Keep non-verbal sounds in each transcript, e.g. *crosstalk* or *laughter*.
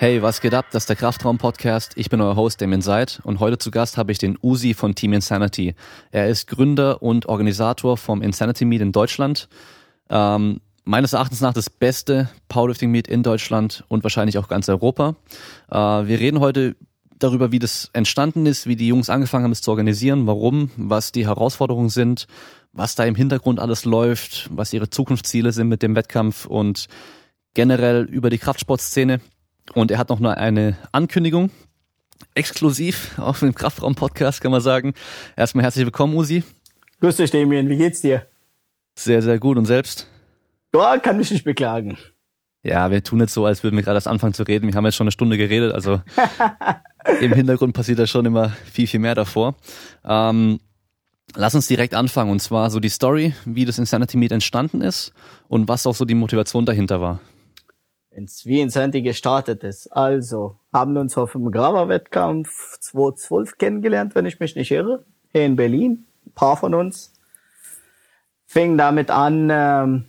Hey, was geht ab? Das ist der Kraftraum-Podcast. Ich bin euer Host, Damien Seid, und heute zu Gast habe ich den Uzi von Team Insanity. Er ist Gründer und Organisator vom Insanity Meet in Deutschland. Ähm, meines Erachtens nach das beste Powerlifting Meet in Deutschland und wahrscheinlich auch ganz Europa. Äh, wir reden heute darüber, wie das entstanden ist, wie die Jungs angefangen haben, es zu organisieren, warum, was die Herausforderungen sind, was da im Hintergrund alles läuft, was ihre Zukunftsziele sind mit dem Wettkampf und generell über die Kraftsportszene. Und er hat noch eine Ankündigung, exklusiv auf dem Kraftraum-Podcast, kann man sagen. Erstmal herzlich willkommen, Usi. Grüß dich, Damien. Wie geht's dir? Sehr, sehr gut. Und selbst? Ja, kann mich nicht beklagen. Ja, wir tun jetzt so, als würden wir gerade erst anfangen zu reden. Wir haben jetzt schon eine Stunde geredet, also *laughs* im Hintergrund passiert da schon immer viel, viel mehr davor. Ähm, lass uns direkt anfangen und zwar so die Story, wie das Insanity Meet entstanden ist und was auch so die Motivation dahinter war ins wie in Sandy gestartet ist. Also, haben uns auf dem Grava-Wettkampf 2012 kennengelernt, wenn ich mich nicht irre, hier in Berlin, ein paar von uns. Fing damit an, ähm,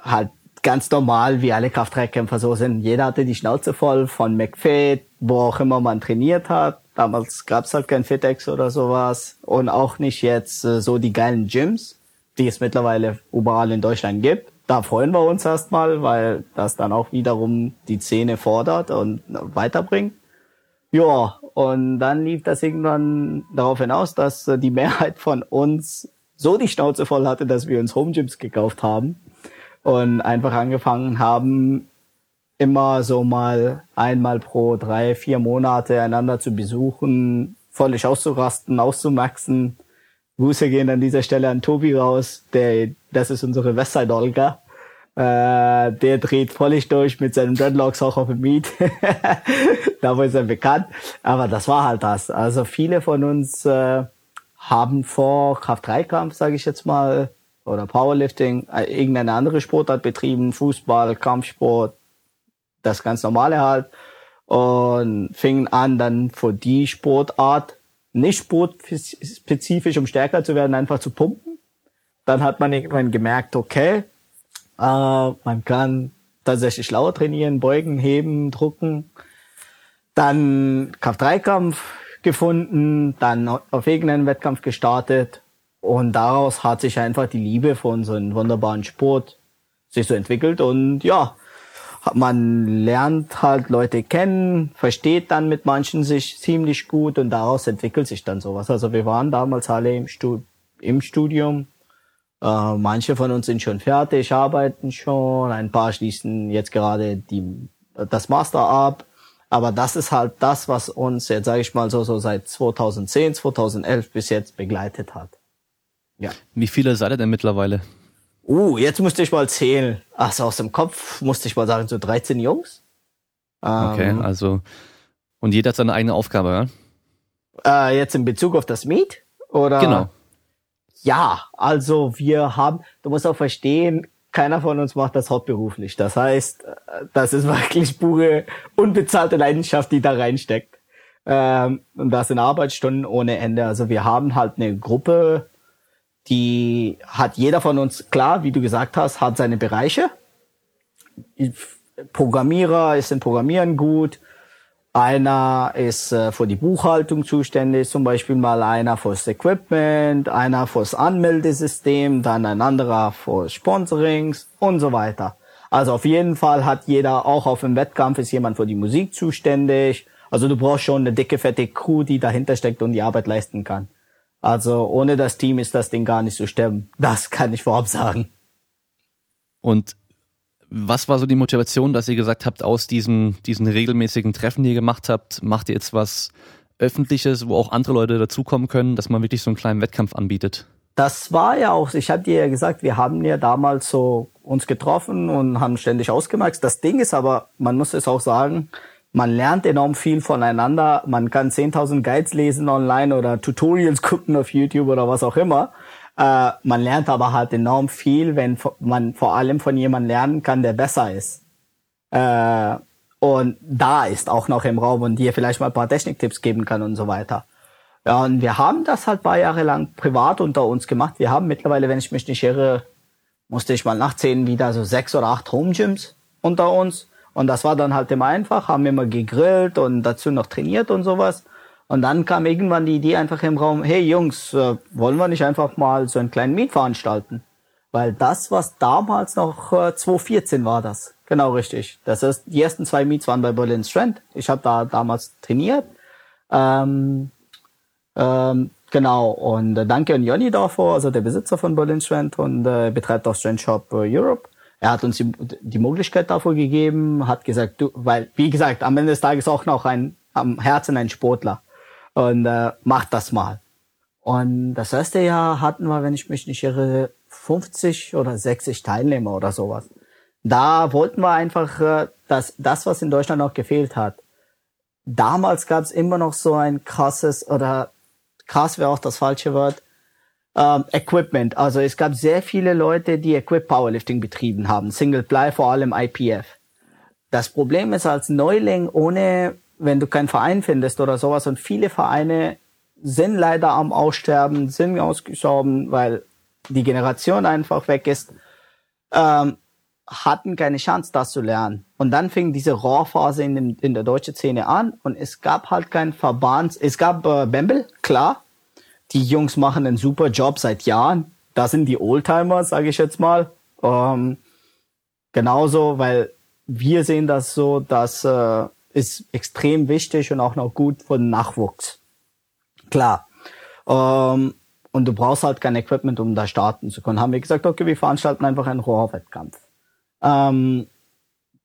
halt ganz normal, wie alle Kraftdreckkämpfer so sind. Jeder hatte die Schnauze voll von McFit, wo auch immer man trainiert hat. Damals gab's halt kein FitX oder sowas. Und auch nicht jetzt äh, so die geilen Gyms, die es mittlerweile überall in Deutschland gibt da freuen wir uns erstmal, weil das dann auch wiederum die Szene fordert und weiterbringt. Ja, und dann lief das irgendwann darauf hinaus, dass die Mehrheit von uns so die Schnauze voll hatte, dass wir uns Home Gyms gekauft haben und einfach angefangen haben, immer so mal einmal pro drei, vier Monate einander zu besuchen, völlig auszurasten, auszumaxen Grüße gehen an dieser Stelle an Tobi raus, der, das ist unsere Westside Olga. Äh, der dreht völlig durch mit seinen Dreadlocks auch auf dem Meet. *laughs* da ist er bekannt. Aber das war halt das. Also viele von uns äh, haben vor Kraft-3-Kampf, sage ich jetzt mal, oder Powerlifting, äh, irgendeine andere Sportart betrieben, Fußball, Kampfsport, das ganz normale halt. Und fingen an, dann für die Sportart nicht sportspezifisch, um stärker zu werden, einfach zu pumpen. Dann hat man irgendwann gemerkt, okay, äh, man kann tatsächlich schlauer trainieren, beugen, heben, drucken. Dann Kraft-3-Kampf gefunden, dann auf irgendeinen Wettkampf gestartet und daraus hat sich einfach die Liebe von so einem wunderbaren Sport sich so entwickelt und ja, man lernt halt Leute kennen, versteht dann mit manchen sich ziemlich gut und daraus entwickelt sich dann sowas. Also wir waren damals alle im, Stud im Studium. Äh, manche von uns sind schon fertig, arbeiten schon, ein paar schließen jetzt gerade die, das Master ab. Aber das ist halt das, was uns jetzt, sage ich mal so, so seit 2010, 2011 bis jetzt begleitet hat. Ja. Wie viele seid ihr denn mittlerweile? Uh, jetzt musste ich mal zählen. Also aus dem Kopf musste ich mal sagen, so 13 Jungs. Okay, ähm, also und jeder hat seine eigene Aufgabe, ja? Äh, jetzt in Bezug auf das Meet? Oder? Genau. Ja, also wir haben, du musst auch verstehen, keiner von uns macht das hauptberuflich. Das heißt, äh, das ist *laughs* wirklich pure unbezahlte Leidenschaft, die da reinsteckt. Ähm, und das sind Arbeitsstunden ohne Ende. Also wir haben halt eine Gruppe, die hat jeder von uns, klar, wie du gesagt hast, hat seine Bereiche. Programmierer ist im Programmieren gut. Einer ist äh, für die Buchhaltung zuständig, zum Beispiel mal einer fürs Equipment, einer fürs Anmeldesystem, dann ein anderer für Sponsorings und so weiter. Also auf jeden Fall hat jeder, auch auf dem Wettkampf ist jemand für die Musik zuständig. Also du brauchst schon eine dicke, fette Crew, die dahinter steckt und die Arbeit leisten kann. Also ohne das Team ist das Ding gar nicht zu stemmen. Das kann ich vorab sagen. Und was war so die Motivation, dass ihr gesagt habt, aus diesen, diesen regelmäßigen Treffen, die ihr gemacht habt, macht ihr jetzt was Öffentliches, wo auch andere Leute dazukommen können, dass man wirklich so einen kleinen Wettkampf anbietet? Das war ja auch, ich hatte dir ja gesagt, wir haben ja damals so uns getroffen und haben ständig ausgemacht. Das Ding ist aber, man muss es auch sagen, man lernt enorm viel voneinander. Man kann 10.000 Guides lesen online oder Tutorials *laughs* gucken auf YouTube oder was auch immer. Äh, man lernt aber halt enorm viel, wenn man vor allem von jemandem lernen kann, der besser ist. Äh, und da ist auch noch im Raum und dir vielleicht mal ein paar Techniktipps geben kann und so weiter. Ja, und wir haben das halt paar Jahre lang privat unter uns gemacht. Wir haben mittlerweile, wenn ich mich nicht irre, musste ich mal nachzählen, wieder so sechs oder acht Home Gyms unter uns. Und das war dann halt immer einfach, haben immer gegrillt und dazu noch trainiert und sowas. Und dann kam irgendwann die Idee einfach im Raum, hey Jungs, äh, wollen wir nicht einfach mal so einen kleinen Meet veranstalten? Weil das, was damals noch äh, 2014 war das. Genau richtig. Das ist, die ersten zwei Meets waren bei Berlin Strand. Ich habe da damals trainiert. Ähm, ähm, genau. Und äh, danke an Jonny davor, also der Besitzer von Berlin Strand und äh, betreibt auch Strand Shop äh, Europe. Er hat uns die, Möglichkeit davor gegeben, hat gesagt, du, weil, wie gesagt, am Ende des Tages auch noch ein, am Herzen ein Sportler. Und äh, macht das mal. Und das erste Jahr hatten wir, wenn ich mich nicht irre, 50 oder 60 Teilnehmer oder sowas. Da wollten wir einfach äh, das, das, was in Deutschland noch gefehlt hat. Damals gab es immer noch so ein krasses, oder krass wäre auch das falsche Wort, ähm, Equipment. Also es gab sehr viele Leute, die Equip Powerlifting betrieben haben, Single Ply, vor allem IPF. Das Problem ist als Neuling, ohne, wenn du keinen Verein findest oder sowas, und viele Vereine sind leider am Aussterben, sind ausgestorben, weil die Generation einfach weg ist, ähm, hatten keine Chance, das zu lernen. Und dann fing diese Raw-Phase in, dem, in der deutschen Szene an und es gab halt keinen Verband. Es gab äh, Bembel, klar, die Jungs machen einen super Job seit Jahren. Da sind die Oldtimer, sage ich jetzt mal. Ähm, genauso, weil wir sehen das so, das äh, ist extrem wichtig und auch noch gut für den Nachwuchs. Klar. Ähm, und du brauchst halt kein Equipment, um da starten zu können. Haben wir gesagt, okay, wir veranstalten einfach einen Rohrwettkampf. Ähm,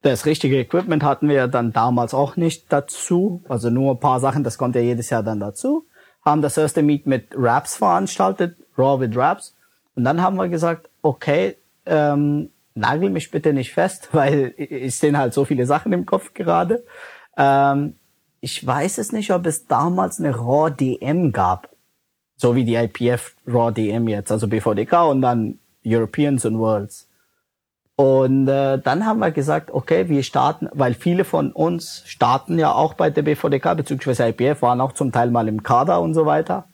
das richtige Equipment hatten wir dann damals auch nicht dazu. Also nur ein paar Sachen, das kommt ja jedes Jahr dann dazu haben das erste Meet mit Raps veranstaltet, Raw with Raps. Und dann haben wir gesagt, okay, ähm, nagel mich bitte nicht fest, *laughs* weil ich sehe halt so viele Sachen im Kopf gerade. Ähm, ich weiß es nicht, ob es damals eine Raw DM gab. So wie die IPF Raw DM jetzt, also BVDK und dann Europeans und Worlds. Und äh, dann haben wir gesagt, okay, wir starten, weil viele von uns starten ja auch bei der BVDK, beziehungsweise IPF, waren auch zum Teil mal im Kader und so weiter.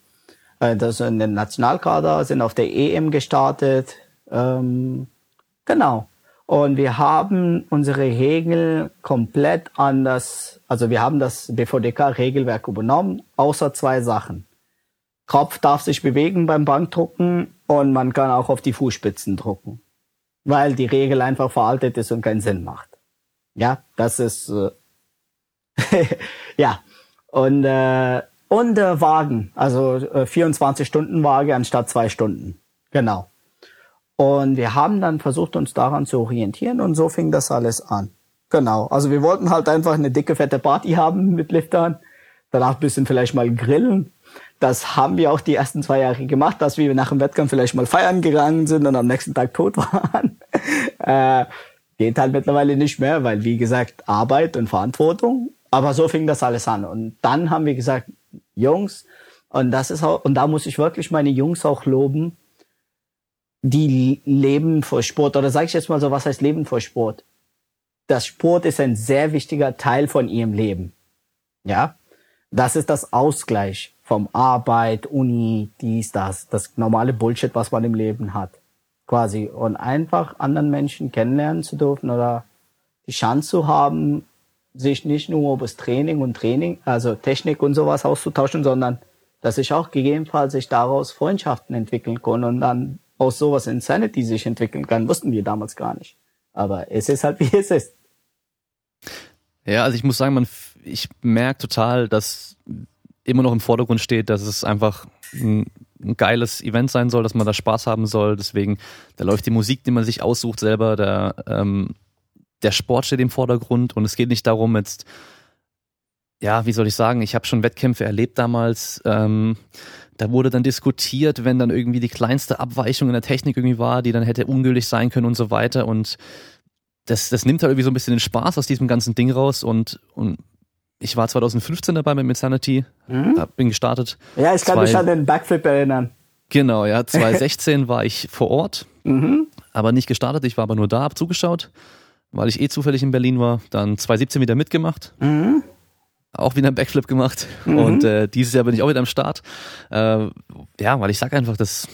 Äh, das sind in den Nationalkader, sind auf der EM gestartet. Ähm, genau. Und wir haben unsere Regeln komplett anders, also wir haben das BVDK-Regelwerk übernommen, außer zwei Sachen. Kopf darf sich bewegen beim Bankdrucken und man kann auch auf die Fußspitzen drucken weil die Regel einfach veraltet ist und keinen Sinn macht. Ja, das ist äh, *laughs* ja und äh, und äh, Wagen, also äh, 24 Stunden Waage anstatt zwei Stunden. Genau. Und wir haben dann versucht, uns daran zu orientieren und so fing das alles an. Genau. Also wir wollten halt einfach eine dicke, fette Party haben mit Liftern. Danach bisschen vielleicht mal grillen das haben wir auch die ersten zwei Jahre gemacht, dass wir nach dem Wettkampf vielleicht mal feiern gegangen sind und am nächsten Tag tot *laughs* waren. äh, geht halt mittlerweile nicht mehr, weil wie gesagt Arbeit und Verantwortung. Aber so fing das alles an. Und dann haben wir gesagt, Jungs, und das ist auch, und da muss ich wirklich meine Jungs auch loben, die leben vor Sport. Oder sage ich jetzt mal so, was heißt Leben vor Sport? Das Sport ist ein sehr wichtiger Teil von ihrem Leben. Ja, das ist das Ausgleich vom Arbeit, Uni, dies, das, das normale Bullshit, was man im Leben hat. Quasi. Und einfach anderen Menschen kennenlernen zu dürfen oder die Chance zu haben, sich nicht nur über das Training und Training, also Technik und sowas auszutauschen, sondern dass sich auch gegebenenfalls sich daraus Freundschaften entwickeln können und dann aus sowas Insanity sich entwickeln kann, wussten wir damals gar nicht. Aber es ist halt *laughs* wie es ist. Ja, also ich muss sagen, man, ich merke total, dass immer noch im Vordergrund steht, dass es einfach ein, ein, geiles Event sein soll, dass man da Spaß haben soll. Deswegen, da läuft die Musik, die man sich aussucht selber, der, ähm, der Sport steht im Vordergrund und es geht nicht darum, jetzt, ja, wie soll ich sagen, ich habe schon Wettkämpfe erlebt damals. Ähm, da wurde dann diskutiert, wenn dann irgendwie die kleinste Abweichung in der Technik irgendwie war, die dann hätte ungültig sein können und so weiter. Und das, das nimmt halt irgendwie so ein bisschen den Spaß aus diesem ganzen Ding raus und, und ich war 2015 dabei mit Insanity, mhm. bin gestartet. Ja, ich kann Zwei, mich an den Backflip erinnern. Genau, ja. *laughs* 2016 war ich vor Ort, mhm. aber nicht gestartet. Ich war aber nur da, hab zugeschaut, weil ich eh zufällig in Berlin war. Dann 2017 wieder mitgemacht. Mhm. Auch wieder einen Backflip gemacht. Mhm. Und äh, dieses Jahr bin ich auch wieder am Start. Äh, ja, weil ich sag einfach, das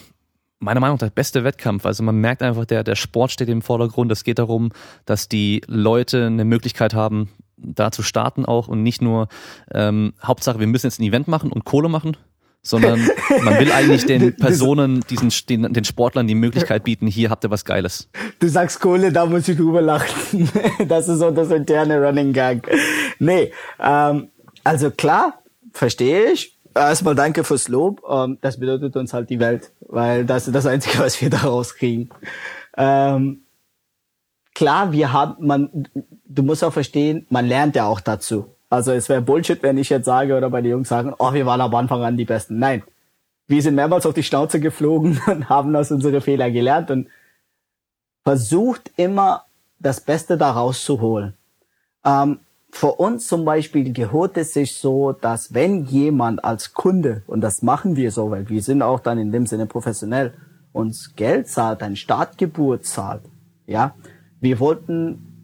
meiner Meinung nach der beste Wettkampf. Also man merkt einfach, der, der Sport steht im Vordergrund. Es geht darum, dass die Leute eine Möglichkeit haben, da zu starten auch und nicht nur ähm, Hauptsache, wir müssen jetzt ein Event machen und Kohle machen, sondern *laughs* man will eigentlich den Personen, diesen den, den Sportlern die Möglichkeit bieten, hier habt ihr was Geiles. Du sagst Kohle, da muss ich drüber lachen. *laughs* Das ist so das interne Running Gag. Nee, ähm, also klar, verstehe ich. Erstmal danke fürs Lob. Ähm, das bedeutet uns halt die Welt, weil das ist das Einzige, was wir *laughs* daraus kriegen. Ähm, klar, wir haben, man, du musst auch verstehen, man lernt ja auch dazu. Also es wäre Bullshit, wenn ich jetzt sage oder bei den Jungs sagen, oh, wir waren am Anfang an die Besten. Nein. Wir sind mehrmals auf die Schnauze geflogen *laughs* und haben aus unsere Fehler gelernt und versucht immer das Beste daraus zu holen. Ähm, für uns zum Beispiel gehört es sich so, dass wenn jemand als Kunde, und das machen wir so, weil wir sind auch dann in dem Sinne professionell, uns Geld zahlt, ein Startgeburt zahlt, ja, wir wollten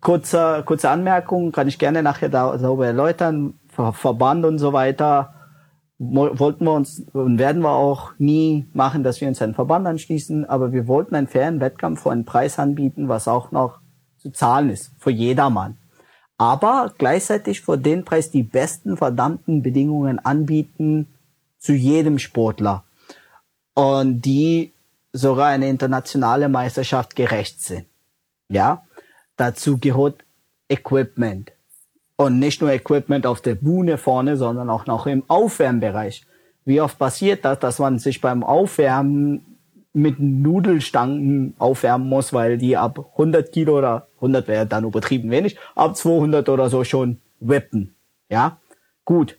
kurze, kurze Anmerkung, kann ich gerne nachher darüber erläutern. Verband und so weiter wollten wir uns und werden wir auch nie machen, dass wir uns einen Verband anschließen, aber wir wollten einen fairen Wettkampf für einen Preis anbieten, was auch noch zu zahlen ist, für jedermann. Aber gleichzeitig für den Preis die besten verdammten Bedingungen anbieten zu jedem Sportler. Und die sogar eine internationale Meisterschaft gerecht sind. Ja, dazu gehört Equipment. Und nicht nur Equipment auf der Bühne vorne, sondern auch noch im Aufwärmbereich. Wie oft passiert das, dass man sich beim Aufwärmen mit Nudelstangen aufwärmen muss, weil die ab 100 Kilo oder 100 wäre dann übertrieben wenig, ab 200 oder so schon wippen. Ja, gut.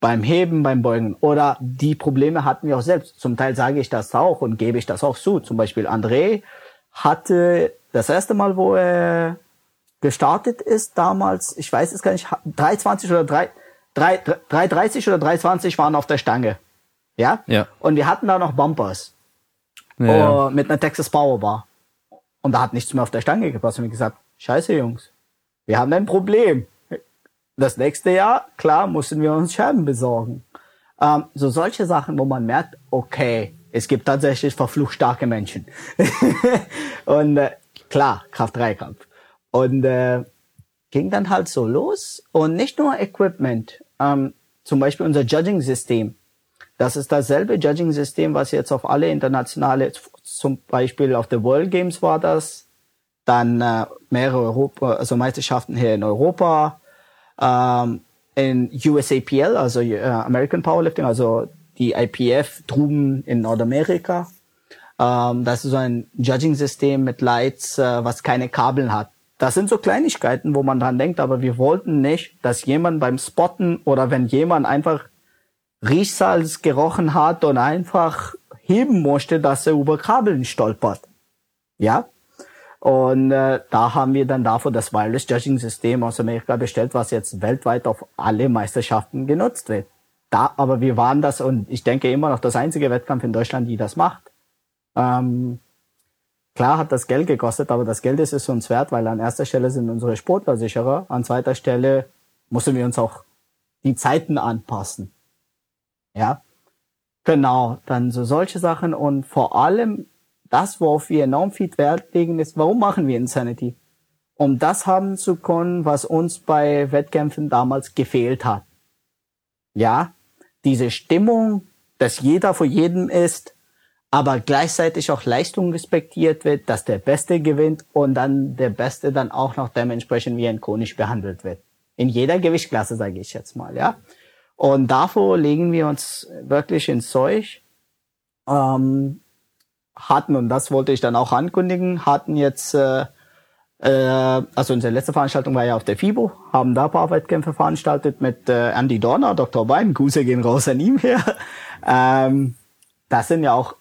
Beim Heben, beim Beugen. Oder die Probleme hatten wir auch selbst. Zum Teil sage ich das auch und gebe ich das auch zu. Zum Beispiel André hatte das erste Mal, wo er gestartet ist, damals, ich weiß es gar nicht, 320 oder 3, 3, 330 oder 320 waren auf der Stange. Ja? Ja. Und wir hatten da noch Bumpers. Ja. Oh, mit einer Texas Power Bar. Und da hat nichts mehr auf der Stange gepasst. Und wir gesagt, scheiße Jungs, wir haben ein Problem. Das nächste Jahr, klar, mussten wir uns Scherben besorgen. Ähm, so solche Sachen, wo man merkt, okay, es gibt tatsächlich verflucht starke Menschen. *laughs* und äh, klar, Kraft-3-Kampf. Und äh, ging dann halt so los. Und nicht nur Equipment, ähm, zum Beispiel unser Judging-System. Das ist dasselbe Judging-System, was jetzt auf alle internationale, zum Beispiel auf der World Games war das, dann äh, mehrere Europa, also Meisterschaften hier in Europa, ähm, in USAPL, also äh, American Powerlifting, also die IPF drüben in Nordamerika. Ähm, das ist so ein Judging-System mit Lights, äh, was keine Kabel hat. Das sind so Kleinigkeiten, wo man dran denkt, aber wir wollten nicht, dass jemand beim Spotten oder wenn jemand einfach Riechsalz gerochen hat und einfach heben musste, dass er über Kabeln stolpert. Ja? Und äh, da haben wir dann dafür das Wireless Judging System aus Amerika bestellt, was jetzt weltweit auf alle Meisterschaften genutzt wird. Da, aber wir waren das und ich denke immer noch das einzige Wettkampf in Deutschland, die das macht. Ähm, klar hat das Geld gekostet, aber das Geld ist es uns wert, weil an erster Stelle sind unsere Sportversicherer, an zweiter Stelle müssen wir uns auch die Zeiten anpassen. Ja, genau, dann so solche Sachen und vor allem das, worauf wir enorm viel Wert legen, ist, warum machen wir Insanity? Um das haben zu können, was uns bei Wettkämpfen damals gefehlt hat. Ja, diese Stimmung, dass jeder vor jedem ist, aber gleichzeitig auch Leistung respektiert wird, dass der Beste gewinnt und dann der Beste dann auch noch dementsprechend wie ein König behandelt wird. In jeder Gewichtsklasse, sage ich jetzt mal, ja. Und davor legen wir uns wirklich ins Zeug. Ähm, hatten, und das wollte ich dann auch ankündigen, hatten jetzt äh, äh, also unsere letzte Veranstaltung war ja auf der FIBO, haben da ein paar Wettkämpfe veranstaltet mit äh, Andy Dorner, Dr. Bein, Grüße gehen raus an ihm her. *laughs* Ähm, das sind ja auch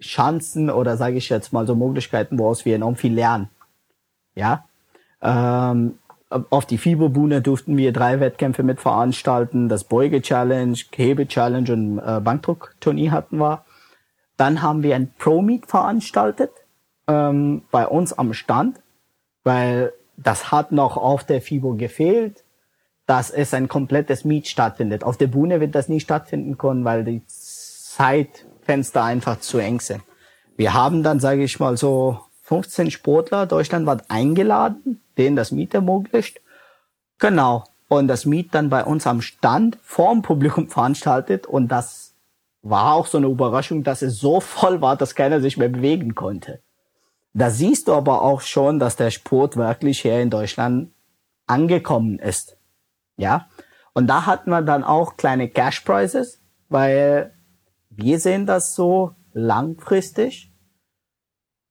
Chancen oder sage ich jetzt mal so Möglichkeiten, woraus wir enorm viel lernen. Ja. Ähm, auf die FIBO-Bühne durften wir drei Wettkämpfe mit veranstalten. Das Beuge-Challenge, Hebe-Challenge und äh, Bankdruck-Turnier hatten wir. Dann haben wir ein Pro-Meet veranstaltet ähm, bei uns am Stand weil das hat noch auf der FIBO gefehlt, dass es ein komplettes Meet stattfindet. Auf der Bühne wird das nie stattfinden können, weil die Zeit Fenster einfach zu eng sind. Wir haben dann, sage ich mal, so 15 Sportler deutschlandweit eingeladen, denen das Miet ermöglicht. Genau. Und das Miet dann bei uns am Stand vorm Publikum *laughs* veranstaltet. Und das war auch so eine Überraschung, dass es so voll war, dass keiner sich mehr bewegen konnte. Da siehst du aber auch schon, dass der Sport wirklich hier in Deutschland angekommen ist. Ja. Und da hatten wir dann auch kleine Cash Prizes, weil wir sehen das so langfristig.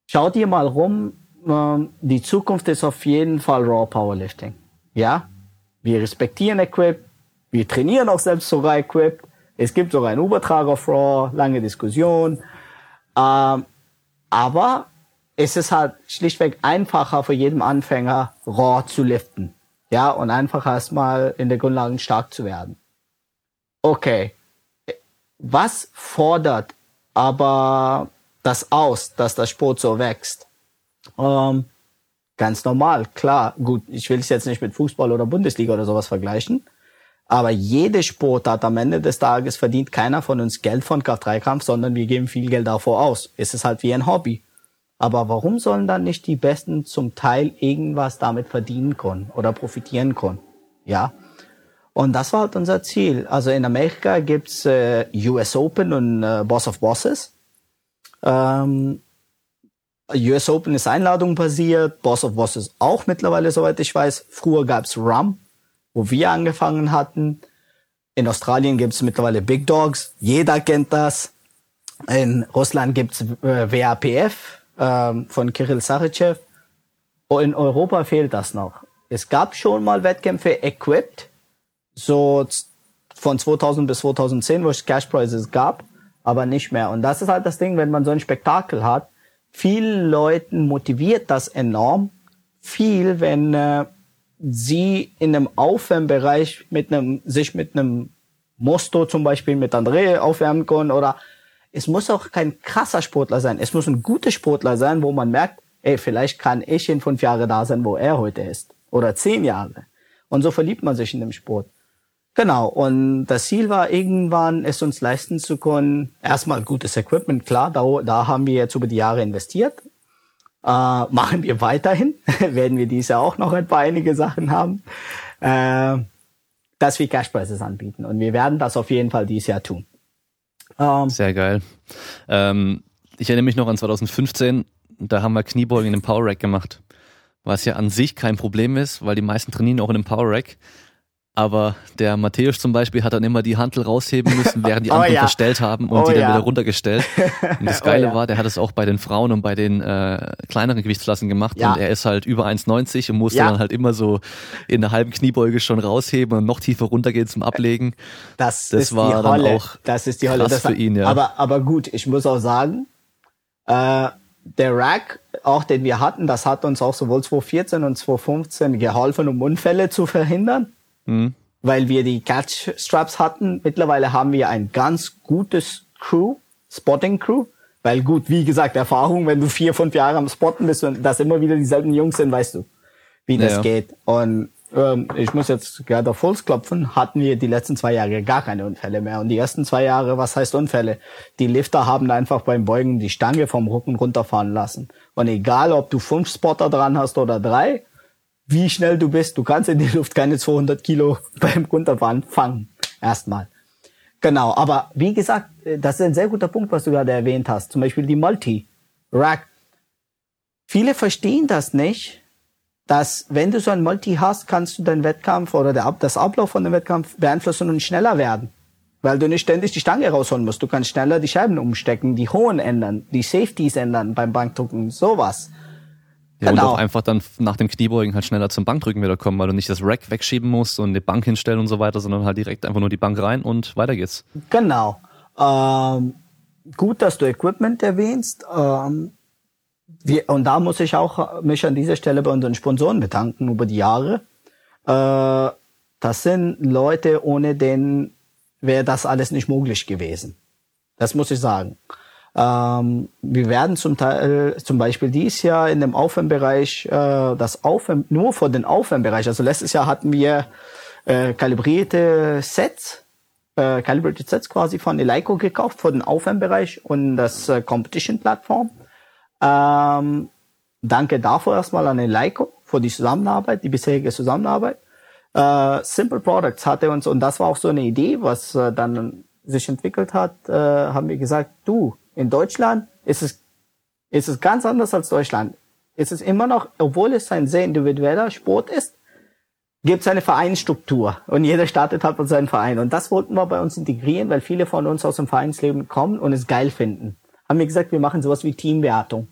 Schaut ihr mal rum, ähm, die Zukunft ist auf jeden Fall Raw Powerlifting. Ja, wir respektieren Equip, wir trainieren auch selbst sogar Equip. Es gibt sogar einen Übertrag auf Raw, lange Diskussion. Ähm, aber es ist halt schlichtweg einfacher für jeden Anfänger, Raw zu liften. Ja, und einfach erstmal in der Grundlage stark zu werden. Okay. Was fordert aber das aus, dass der Sport so wächst? Ähm, ganz normal, klar. Gut, ich will es jetzt nicht mit Fußball oder Bundesliga oder sowas vergleichen. Aber jede Sportart am Ende des Tages verdient keiner von uns Geld von Kraft-3-Kampf, sondern wir geben viel Geld davor aus. Es ist halt wie ein Hobby. Aber warum sollen dann nicht die Besten zum Teil irgendwas damit verdienen können oder profitieren können? Ja. Und das war halt unser Ziel. Also in Amerika gibt's äh, US Open und äh, Boss of Bosses. Ähm, US Open ist Einladung basiert, Boss of Bosses auch mittlerweile, soweit ich weiß. Früher gab's Rum, wo wir angefangen hatten. In Australien gibt's mittlerweile Big Dogs. Jeder kennt das. In Russland gibt's äh, WAPF, ähm, von Kirill Sarychev. In Europa fehlt das noch. Es gab schon mal Wettkämpfe equipped, so von 2000 bis 2010, wo es Cash Prizes gab, aber nicht mehr. Und das ist halt das Ding, wenn man so ein Spektakel hat. Vielen Leuten motiviert das enorm. Viel, wenn äh, sie in einem Aufwärmbereich mit einem, sich mit einem Mosto zum Beispiel mit André aufwärmen können oder es muss auch kein krasser Sportler sein. Es muss ein guter Sportler sein, wo man merkt, ey, vielleicht kann ich in fünf Jahren da sein, wo er heute ist. Oder zehn Jahre. Und so verliebt man sich in dem Sport. Genau. Und das Ziel war irgendwann, es uns leisten zu können, erstmal gutes Equipment, klar, da, da haben wir jetzt über die Jahre investiert. Äh, machen wir weiterhin. *laughs* Werden wir dieses Jahr auch noch ein paar einige Sachen haben. Äh, dass wir Cash Prizes anbieten. Und wir werden das auf jeden Fall dieses Jahr tun. Ähm, Sehr geil. Ähm, ich erinnere mich noch an 2015, da haben wir Kniebeugen in einem Power Rack gemacht. Was ja an sich kein Problem ist, weil die meisten trainieren auch in einem Power Rack. Aber der Matthäus zum Beispiel hat dann immer die Hantel rausheben müssen, während die *laughs* oh anderen oh ja. verstellt haben und oh die dann ja. wieder runtergestellt. *laughs* Und das oh Geile oh ja. war, der hat es auch bei den Frauen und bei den äh, kleineren Gewichtsklassen gemacht und er ist halt über 1,90 und musste dann halt immer so in der halben Kniebeuge schon rausheben und noch tiefer runtergehen zum Ablegen. Das, das war dann auch das ist die Holle. Das für ihn, ja. Aber, aber gut, ich muss auch sagen, äh, der Rack, auch den wir hatten, das hat uns auch sowohl 2014 und 2015 geholfen, um Unfälle zu verhindern. Mhm. Weil wir die Catch Straps hatten. Mittlerweile haben wir ein ganz gutes Crew, Spotting Crew. Weil gut, wie gesagt, Erfahrung, wenn du vier, fünf Jahre am Spotten bist und das immer wieder dieselben Jungs sind, weißt du, wie das ja. geht. Und ähm, ich muss jetzt gerade auf Holz klopfen, hatten wir die letzten zwei Jahre gar keine Unfälle mehr. Und die ersten zwei Jahre, was heißt Unfälle? Die Lifter haben einfach beim Beugen die Stange vom Rücken runterfahren lassen. Und egal, ob du fünf Spotter dran hast oder drei, wie schnell du bist. Du kannst in die Luft keine 200 Kilo *laughs* beim Runterfahren fangen. Erstmal. Genau. Aber wie gesagt, das ist ein sehr guter Punkt, was du gerade erwähnt hast. Zum Beispiel die Multi-Rack. Viele verstehen das nicht, dass wenn du so ein Multi hast, kannst du deinen Wettkampf oder das Ablauf von dem Wettkampf beeinflussen und schneller werden. Weil du nicht ständig die Stange rausholen musst. Du kannst schneller die Scheiben umstecken, die Hohen ändern, die Safeties ändern beim Bankdrucken, sowas. Ja, genau. und auch einfach dann nach dem Kniebeugen halt schneller zum Bankdrücken wieder kommen, weil du nicht das Rack wegschieben musst und die Bank hinstellen und so weiter, sondern halt direkt einfach nur die Bank rein und weiter geht's. Genau. Ähm, gut, dass du Equipment erwähnst. Ähm, wir, und da muss ich auch mich an dieser Stelle bei unseren Sponsoren bedanken über die Jahre. Äh, das sind Leute, ohne denen wäre das alles nicht möglich gewesen. Das muss ich sagen. Ähm, wir werden zum Teil, zum Beispiel dieses Jahr in dem Aufwärmbereich, äh, das Aufwärm, nur für den Aufwärmbereich, also letztes Jahr hatten wir äh, kalibrierte Sets äh, Calibrated Sets quasi von Eleiko gekauft für den Aufwärmbereich und das äh, Competition-Plattform. Ähm, danke dafür erstmal an Eleiko für die Zusammenarbeit, die bisherige Zusammenarbeit. Äh, Simple Products hatte uns, und das war auch so eine Idee, was äh, dann sich entwickelt hat, äh, haben wir gesagt, du, in Deutschland ist es, ist es ganz anders als Deutschland. Ist es immer noch, obwohl es ein sehr individueller Sport ist, gibt es eine Vereinsstruktur und jeder startet halt mit seinem Verein. Und das wollten wir bei uns integrieren, weil viele von uns aus dem Vereinsleben kommen und es geil finden. Haben wir gesagt, wir machen sowas wie Teamwertung.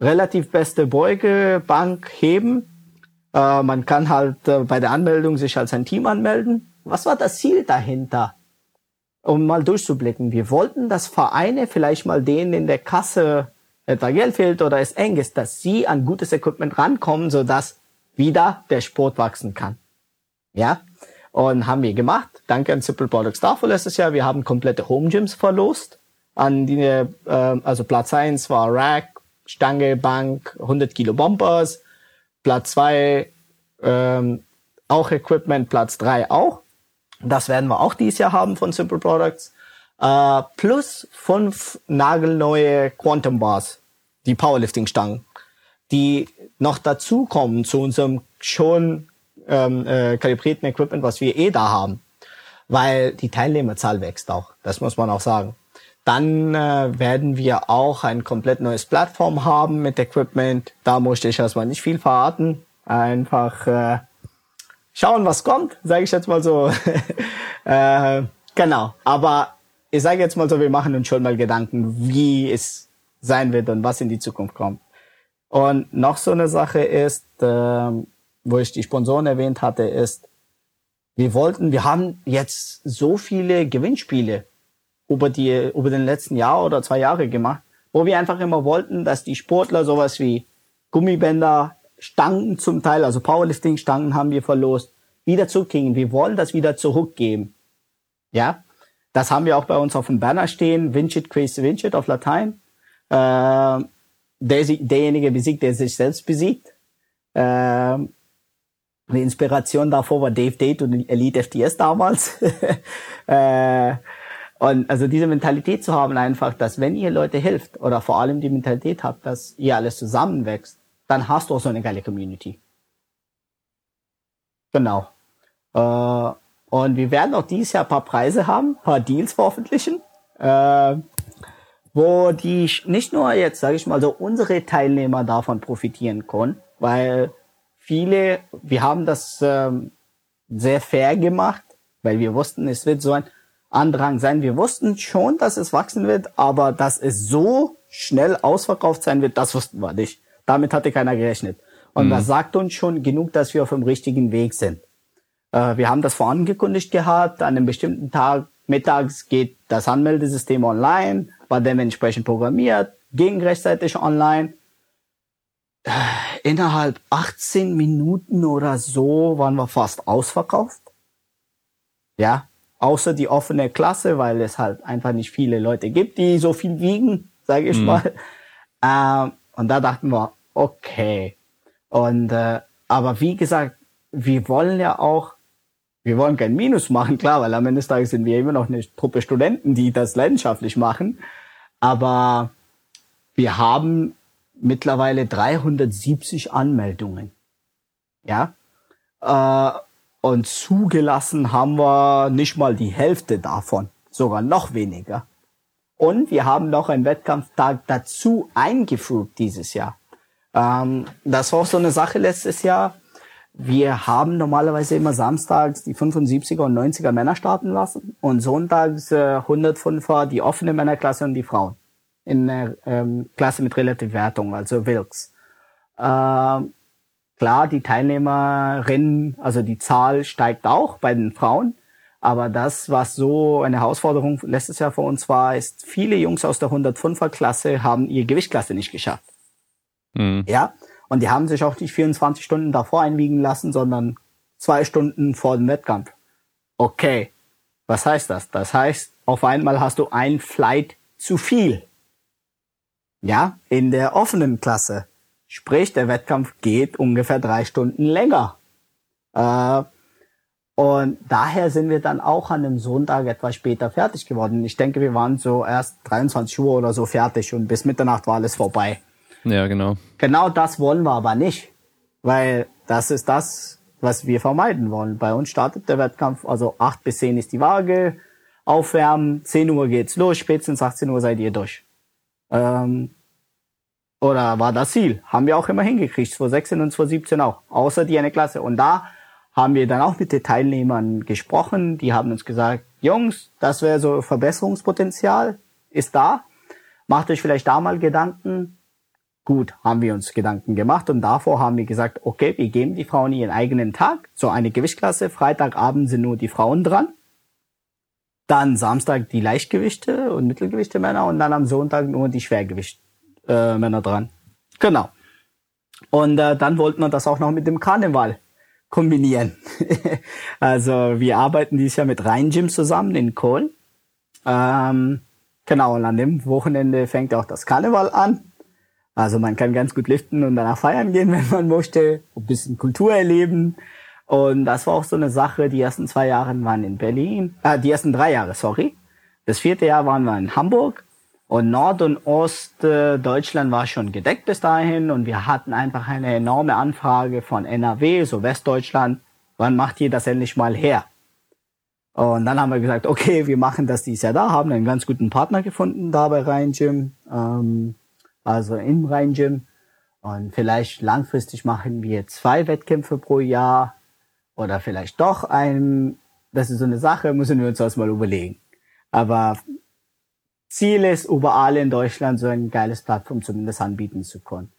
Relativ beste Beuge, Bank, Heben. Äh, man kann halt äh, bei der Anmeldung sich als ein Team anmelden. Was war das Ziel dahinter? Um mal durchzublicken. Wir wollten, dass Vereine vielleicht mal denen in der Kasse etwa Geld fehlt oder es eng ist, dass sie an gutes Equipment rankommen, sodass wieder der Sport wachsen kann. Ja, und haben wir gemacht. Danke an Simple Products dafür letztes Jahr. Wir haben komplette Home Gyms verlost. An die, äh, also Platz eins war Rack, Stange, Bank, 100 Kilo Bumpers. Platz zwei ähm, auch Equipment, Platz drei auch. Das werden wir auch dieses Jahr haben von Simple Products. Äh, plus fünf nagelneue Quantum Bars, die Powerlifting-Stangen die noch dazukommen zu unserem schon ähm, äh, kalibrierten Equipment, was wir eh da haben. Weil die Teilnehmerzahl wächst auch, das muss man auch sagen. Dann äh, werden wir auch ein komplett neues Plattform haben mit Equipment. Da musste ich erstmal nicht viel verraten. Einfach äh, schauen, was kommt, sage ich jetzt mal so. *laughs* äh, genau. Aber ich sage jetzt mal so, wir machen uns schon mal Gedanken, wie es sein wird und was in die Zukunft kommt. Und noch so eine Sache ist, ähm, wo ich die Sponsoren erwähnt hatte, ist, wir wollten, wir haben jetzt so viele Gewinnspiele über die, über den letzten Jahr oder zwei Jahre gemacht, wo wir einfach immer wollten, dass die Sportler sowas wie Gummibänder, Stangen zum Teil, also Powerlifting-Stangen haben wir verlost, wieder zurückgingen. Wir wollen das wieder zurückgeben. Ja, das haben wir auch bei uns auf dem Banner stehen, Vincit Quace Vincit auf Latein. Äh, der, derjenige besiegt, der sich selbst besiegt. Ähm, die Inspiration davor war Dave Date und Elite FTS damals. *laughs* äh, und also diese Mentalität zu haben einfach, dass wenn ihr Leute hilft oder vor allem die Mentalität habt, dass ihr alles zusammenwächst, dann hast du auch so eine geile Community. Genau. Äh, und wir werden auch dieses Jahr ein paar Preise haben, ein paar Deals veröffentlichen. Äh, wo die nicht nur jetzt, sage ich mal so, unsere Teilnehmer davon profitieren können, weil viele, wir haben das ähm, sehr fair gemacht, weil wir wussten, es wird so ein Andrang sein. Wir wussten schon, dass es wachsen wird, aber dass es so schnell ausverkauft sein wird, das wussten wir nicht. Damit hatte keiner gerechnet. Und mhm. das sagt uns schon genug, dass wir auf dem richtigen Weg sind. Äh, wir haben das vorangekündigt gehabt, an einem bestimmten Tag mittags geht das Anmeldesystem online war dementsprechend programmiert, ging rechtzeitig online. Äh, innerhalb 18 Minuten oder so waren wir fast ausverkauft. Ja, außer die offene Klasse, weil es halt einfach nicht viele Leute gibt, die so viel wiegen, sage ich mhm. mal. Ähm, und da dachten wir, okay. Und äh, aber wie gesagt, wir wollen ja auch wir wollen kein Minus machen, klar, weil am Ende des Tages sind wir immer noch eine Truppe Studenten, die das leidenschaftlich machen. Aber wir haben mittlerweile 370 Anmeldungen. Ja. Äh, und zugelassen haben wir nicht mal die Hälfte davon, sogar noch weniger. Und wir haben noch einen Wettkampftag dazu eingefügt dieses Jahr. Ähm, das war auch so eine Sache letztes Jahr wir haben normalerweise immer samstags die 75er und 90er Männer starten lassen und sonntags äh, 105er die offene Männerklasse und die Frauen in der ähm, Klasse mit relativ Wertung, also Wilks. Ähm, klar, die Teilnehmerinnen, also die Zahl steigt auch bei den Frauen, aber das, was so eine Herausforderung letztes Jahr für uns war, ist, viele Jungs aus der 105er Klasse haben ihr Gewichtklasse nicht geschafft. Mhm. Ja, und die haben sich auch nicht 24 Stunden davor einwiegen lassen, sondern zwei Stunden vor dem Wettkampf. Okay. Was heißt das? Das heißt, auf einmal hast du ein Flight zu viel. Ja, in der offenen Klasse. Sprich, der Wettkampf geht ungefähr drei Stunden länger. Äh, Und daher sind wir dann auch an einem Sonntag etwas später fertig geworden. Ich denke, wir waren so erst 23 Uhr oder so fertig und bis Mitternacht war alles vorbei. Ja, genau. Genau das wollen wir aber nicht, weil das ist das, was wir vermeiden wollen. Bei uns startet der Wettkampf, also 8 bis 10 ist die Waage, aufwärmen, 10 Uhr geht's los, spätestens 18 Uhr seid ihr durch. Ähm, oder war das Ziel? Haben wir auch immer hingekriegt, 2016 und 2017 auch, außer die eine Klasse. Und da haben wir dann auch mit den Teilnehmern gesprochen. Die haben uns gesagt, Jungs, das wäre so Verbesserungspotenzial, ist da. Macht euch vielleicht da mal Gedanken. Gut, haben wir uns Gedanken gemacht und davor haben wir gesagt, okay, wir geben die Frauen ihren eigenen Tag, so eine Gewichtsklasse. Freitagabend sind nur die Frauen dran. Dann Samstag die Leichtgewichte und Mittelgewichte Männer und dann am Sonntag nur die Schwergewicht äh, Männer dran. Genau. Und äh, dann wollten wir das auch noch mit dem Karneval kombinieren. *laughs* also wir arbeiten dieses Jahr mit Rhein Gym zusammen in Köln. Ähm, genau, und an dem Wochenende fängt auch das Karneval an. Also man kann ganz gut liften und danach feiern gehen, *laughs* wenn man möchte, ein bisschen Kultur erleben. Und das war auch so eine Sache, die ersten zwei Jahre waren in Berlin, äh, die ersten drei Jahre, sorry. Das vierte Jahr waren wir in Hamburg und Nord- und Ostdeutschland war schon gedeckt bis dahin und wir hatten einfach eine enorme Anfrage von NRW, so Westdeutschland. Wann macht ihr das endlich mal her? Und dann haben wir gesagt, okay, wir machen das dieses Jahr da, haben einen ganz guten Partner gefunden da bei Rhein Gym, ähm, also im Rhein Gym. Und vielleicht langfristig machen wir zwei Wettkämpfe pro Jahr oder vielleicht doch ein. Das ist so eine Sache, müssen wir uns erstmal überlegen. Aber Ziel ist, überall in Deutschland so ein geiles Plattform zumindest anbieten zu können.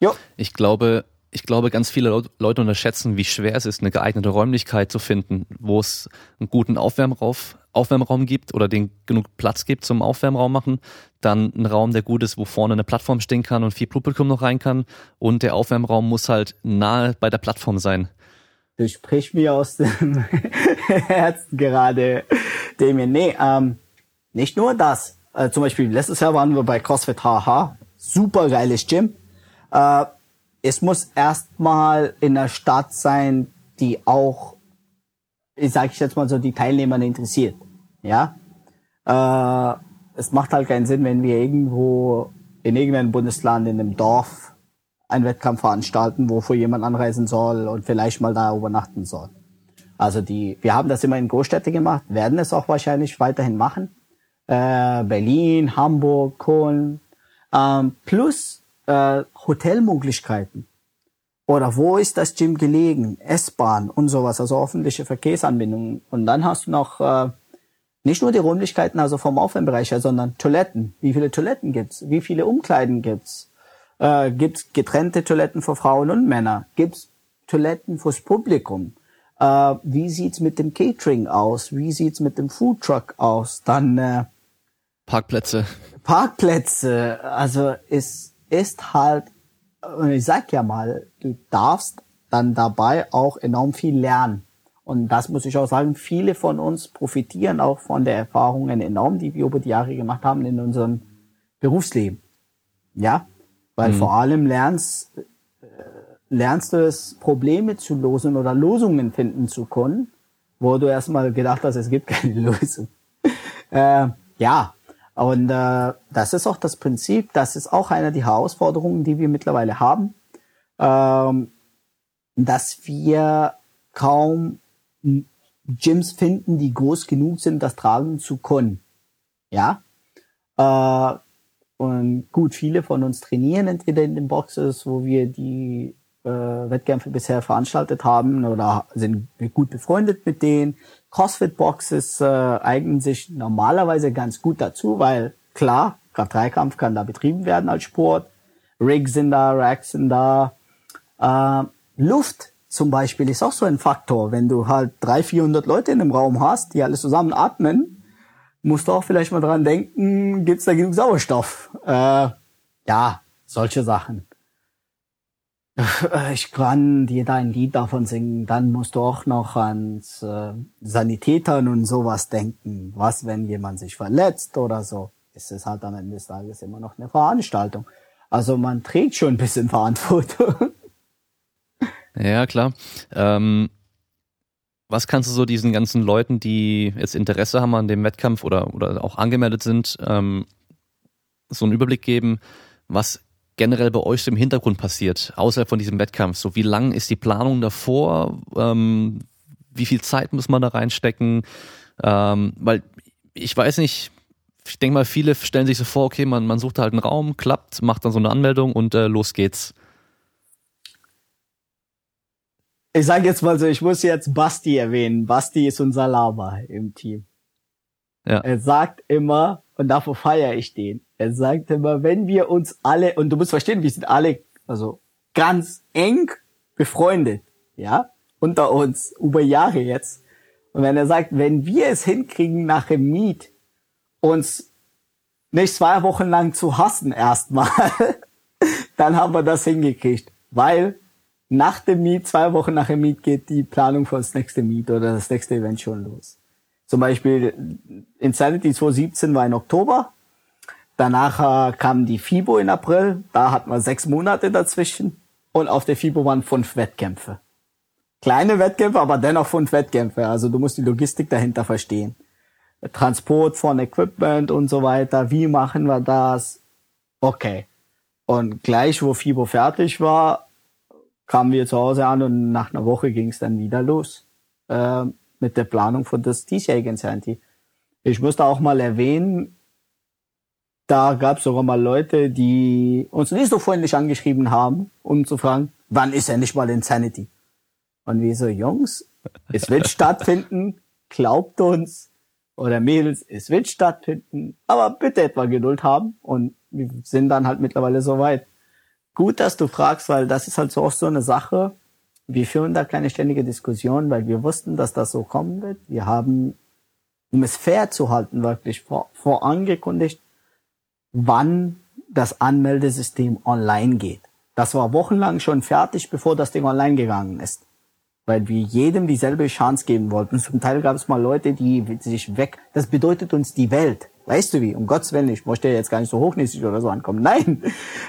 Jo. Ich glaube, ich glaube, ganz viele Leute unterschätzen, wie schwer es ist, eine geeignete Räumlichkeit zu finden, wo es einen guten Aufwärmraum, Aufwärmraum gibt oder den genug Platz gibt zum Aufwärmraum machen. Dann ein Raum, der gut ist, wo vorne eine Plattform stehen kann und viel Publikum noch rein kann. Und der Aufwärmraum muss halt nahe bei der Plattform sein. Du sprichst mir aus dem *laughs* Herzen gerade, Damien. Nee, ähm, nicht nur das. Äh, zum Beispiel letztes Jahr waren wir bei CrossFit HH. Super geiles Gym. Äh, es muss erstmal in der Stadt sein, die auch, ich sage ich jetzt mal so, die Teilnehmer interessiert. Ja. Äh, es macht halt keinen Sinn, wenn wir irgendwo in irgendeinem Bundesland in einem Dorf einen Wettkampf veranstalten, wofür jemand anreisen soll und vielleicht mal da übernachten soll. Also die, wir haben das immer in Großstädte gemacht, werden es auch wahrscheinlich weiterhin machen äh, Berlin, Hamburg, Köln, ähm, plus äh, Hotelmöglichkeiten. Oder wo ist das Gym gelegen? S-Bahn und sowas, also öffentliche Verkehrsanbindungen. Und dann hast du noch äh, nicht nur die Räumlichkeiten, also vom Aufwärmbereich her, sondern Toiletten. Wie viele Toiletten gibt's? Wie viele Umkleiden gibt's? Äh, gibt's getrennte Toiletten für Frauen und Männer? Gibt's Toiletten fürs Publikum? Äh, wie sieht's mit dem Catering aus? Wie sieht's mit dem Foodtruck aus? Dann äh, Parkplätze. Parkplätze, also es ist halt, ich sag ja mal, du darfst dann dabei auch enorm viel lernen. Und das muss ich auch sagen, viele von uns profitieren auch von der Erfahrungen enorm, die wir über die Jahre gemacht haben in unserem Berufsleben. Ja, weil mhm. vor allem lernst, äh, lernst du es, Probleme zu lösen oder Lösungen finden zu können, wo du erstmal gedacht hast, es gibt *laughs* keine Lösung. äh, ja, und äh, das ist auch das Prinzip, das ist auch eine der Herausforderungen, die wir mittlerweile haben, ähm, dass wir kaum Gyms finden, die groß genug sind, das tragen zu können. Ja. Äh, und gut, viele von uns trainieren entweder in den Boxes, wo wir die äh, Wettkämpfe bisher veranstaltet haben oder sind gut befreundet mit denen CrossFit-Boxes äh, eignen sich normalerweise ganz gut dazu, weil klar, K3-Kampf kann da betrieben werden als Sport. Rigs sind da, Racks sind da. Äh, Luft zum Beispiel ist auch so ein Faktor. Wenn du halt 300, 400 Leute in einem Raum hast, die alle zusammen atmen, musst du auch vielleicht mal dran denken, gibt's da genug Sauerstoff? Äh, ja, solche Sachen. Äh, ich kann dir da ein Lied davon singen, dann musst du auch noch ans äh, Sanitätern und sowas denken. Was, wenn jemand sich verletzt oder so? Ist es halt am Ende des Tages immer noch eine Veranstaltung. Also man trägt schon ein bisschen Verantwortung. *laughs* Ja, klar. Ähm, was kannst du so diesen ganzen Leuten, die jetzt Interesse haben an dem Wettkampf oder, oder auch angemeldet sind, ähm, so einen Überblick geben, was generell bei euch im Hintergrund passiert, außerhalb von diesem Wettkampf? So, wie lang ist die Planung davor? Ähm, wie viel Zeit muss man da reinstecken? Ähm, weil ich weiß nicht, ich denke mal, viele stellen sich so vor, okay, man, man sucht halt einen Raum, klappt, macht dann so eine Anmeldung und äh, los geht's. Ich sage jetzt mal so, ich muss jetzt Basti erwähnen. Basti ist unser Lama im Team. Ja. Er sagt immer, und dafür feiere ich den, er sagt immer, wenn wir uns alle, und du musst verstehen, wir sind alle, also ganz eng befreundet, ja, unter uns, über Jahre jetzt. Und wenn er sagt, wenn wir es hinkriegen, nach dem Meet uns nicht zwei Wochen lang zu hassen erstmal, *laughs* dann haben wir das hingekriegt. Weil nach dem Meet, zwei Wochen nach dem Meet geht die Planung für das nächste Meet oder das nächste Event schon los. Zum Beispiel Insanity 2017 war in Oktober. Danach äh, kam die FIBO in April. Da hatten wir sechs Monate dazwischen. Und auf der FIBO waren fünf Wettkämpfe. Kleine Wettkämpfe, aber dennoch fünf Wettkämpfe. Also du musst die Logistik dahinter verstehen. Transport von Equipment und so weiter. Wie machen wir das? Okay. Und gleich, wo FIBO fertig war, kamen wir zu Hause an und nach einer Woche ging es dann wieder los äh, mit der Planung von das TCA Insanity. Ich musste auch mal erwähnen, da gab es sogar mal Leute, die uns nicht so freundlich angeschrieben haben, um zu fragen, wann ist er nicht mal Insanity? Und wir so, Jungs, es wird *laughs* stattfinden, glaubt uns, oder Mädels, es wird stattfinden, aber bitte etwa Geduld haben und wir sind dann halt mittlerweile so weit gut, dass du fragst, weil das ist halt so oft so eine Sache. Wir führen da keine ständige Diskussion, weil wir wussten, dass das so kommen wird. Wir haben, um es fair zu halten, wirklich vor, vorangekündigt, wann das Anmeldesystem online geht. Das war wochenlang schon fertig, bevor das Ding online gegangen ist. Weil wir jedem dieselbe Chance geben wollten. Zum Teil gab es mal Leute, die sich weg, das bedeutet uns die Welt. Weißt du wie? Um Gottes Willen, ich möchte jetzt gar nicht so hochnäsig oder so ankommen. Nein.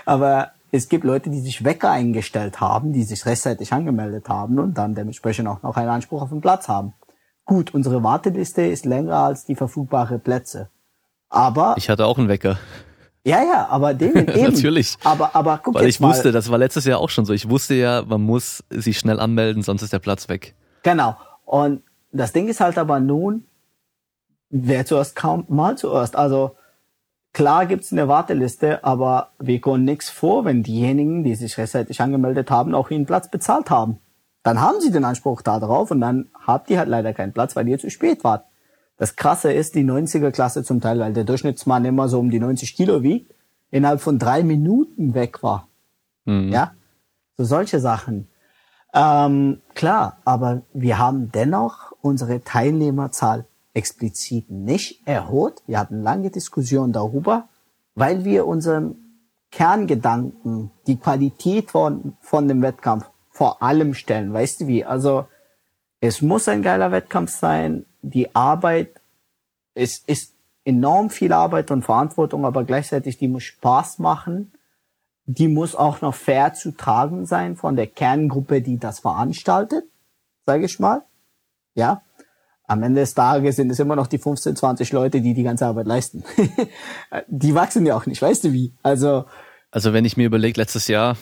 Aber es gibt Leute, die sich Wecker eingestellt haben, die sich rechtzeitig angemeldet haben und dann dementsprechend auch noch einen Anspruch auf den Platz haben. Gut, unsere Warteliste ist länger als die verfügbare Plätze. Aber ich hatte auch einen Wecker. Ja, ja, aber den *laughs* eben. Natürlich. Aber aber guck Weil ich wusste, das war letztes Jahr auch schon so. Ich wusste ja, man muss sich schnell anmelden, sonst ist der Platz weg. Genau. Und das Ding ist halt aber nun, wer zuerst kommt, mal zuerst. Also Klar gibt's eine Warteliste, aber wir können nichts vor, wenn diejenigen, die sich rechtzeitig angemeldet haben, auch ihren Platz bezahlt haben. Dann haben sie den Anspruch da drauf und dann habt ihr halt leider keinen Platz, weil ihr zu spät wart. Das Krasse ist, die 90er Klasse zum Teil, weil der Durchschnittsmann immer so um die 90 Kilo wiegt, innerhalb von drei Minuten weg war. Mhm. Ja, so solche Sachen. Ähm, klar, aber wir haben dennoch unsere Teilnehmerzahl explizit nicht erholt. Wir hatten lange Diskussionen darüber, weil wir unseren Kerngedanken, die Qualität von, von dem Wettkampf vor allem stellen. Weißt du wie? Also, es muss ein geiler Wettkampf sein. Die Arbeit, es ist enorm viel Arbeit und Verantwortung, aber gleichzeitig die muss Spaß machen. Die muss auch noch fair zu tragen sein von der Kerngruppe, die das veranstaltet, sage ich mal. Ja, am Ende des Tages sind es immer noch die 15, 20 Leute, die die ganze Arbeit leisten. *laughs* die wachsen ja auch nicht, weißt du wie? Also also wenn ich mir überlege, letztes Jahr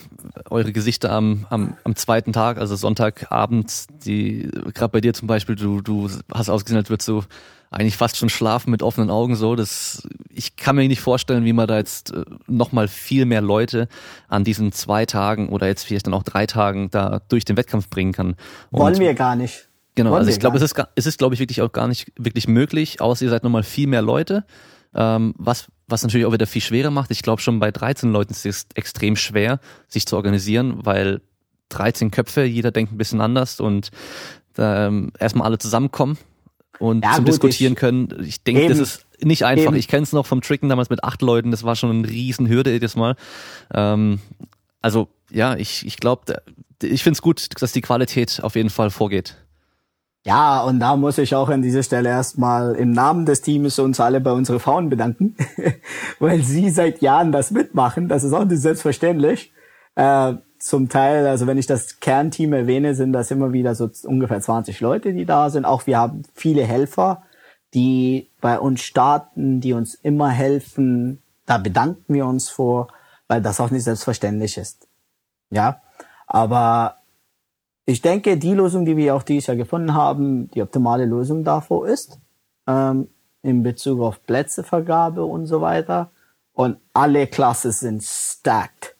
eure Gesichter am, am, am zweiten Tag, also Sonntagabend, die gerade bei dir zum Beispiel, du, du hast ausgesehen, als würdest du eigentlich fast schon schlafen mit offenen Augen so. Das, ich kann mir nicht vorstellen, wie man da jetzt äh, nochmal viel mehr Leute an diesen zwei Tagen oder jetzt vielleicht dann auch drei Tagen da durch den Wettkampf bringen kann. Und Wollen wir gar nicht. Genau, also ich glaube, es ist, es ist, glaube ich, wirklich auch gar nicht wirklich möglich, außer ihr seid nochmal viel mehr Leute, ähm, was, was natürlich auch wieder viel schwerer macht. Ich glaube, schon bei 13 Leuten ist es extrem schwer, sich zu organisieren, weil 13 Köpfe, jeder denkt ein bisschen anders und ähm, erstmal alle zusammenkommen und ja, zum gut, Diskutieren ich, können. Ich denke, das ist nicht einfach. Eben. Ich kenne es noch vom Tricken damals mit acht Leuten, das war schon eine riesen Hürde jedes Mal. Ähm, also ja, ich, ich glaube, ich finde es gut, dass die Qualität auf jeden Fall vorgeht. Ja, und da muss ich auch an dieser Stelle erstmal im Namen des Teams uns alle bei unseren Frauen *laughs* weil sie seit Jahren das mitmachen. Das ist auch nicht selbstverständlich. Äh, zum Teil, also wenn ich das Kernteam erwähne, sind das immer wieder so ungefähr 20 Leute, die da sind. Auch wir haben viele Helfer, die bei uns starten, die uns immer helfen. Da bedanken wir uns vor, weil das auch nicht selbstverständlich ist. Ja, aber ich denke, die Lösung, die wir auch dieses Jahr gefunden haben, die optimale Lösung davor ist, ähm, in Bezug auf Plätzevergabe und so weiter. Und alle Klassen sind stacked.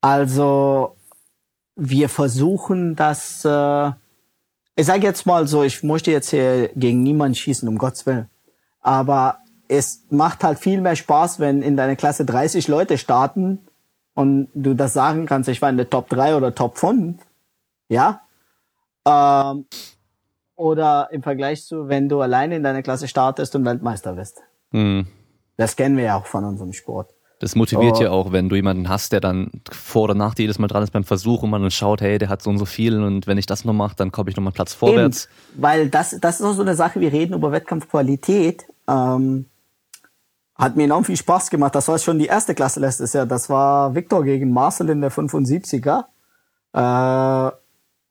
Also wir versuchen das, äh, ich sage jetzt mal so, ich möchte jetzt hier gegen niemanden schießen, um Gottes Willen. Aber es macht halt viel mehr Spaß, wenn in deiner Klasse 30 Leute starten und du das sagen kannst, ich war in der Top 3 oder Top 5. Ja. Ähm, oder im Vergleich zu, wenn du alleine in deiner Klasse startest und Weltmeister bist. Mhm. Das kennen wir ja auch von unserem Sport. Das motiviert oh. ja auch, wenn du jemanden hast, der dann vor oder nach dir jedes Mal dran ist beim Versuch und man dann schaut, hey, der hat so und so viel und wenn ich das noch mache, dann komme ich noch mal Platz vorwärts. Eben, weil das, das ist auch so eine Sache, wir reden über Wettkampfqualität. Ähm, hat mir enorm viel Spaß gemacht. Das war schon die erste Klasse letztes Jahr. Das war Victor gegen Marcel in der 75er. Äh,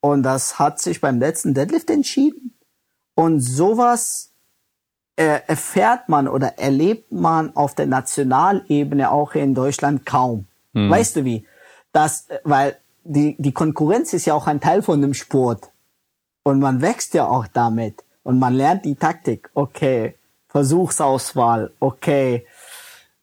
und das hat sich beim letzten Deadlift entschieden. Und sowas äh, erfährt man oder erlebt man auf der Nationalebene auch hier in Deutschland kaum. Mhm. Weißt du wie? Das, weil die, die Konkurrenz ist ja auch ein Teil von dem Sport. Und man wächst ja auch damit. Und man lernt die Taktik. Okay, Versuchsauswahl. Okay,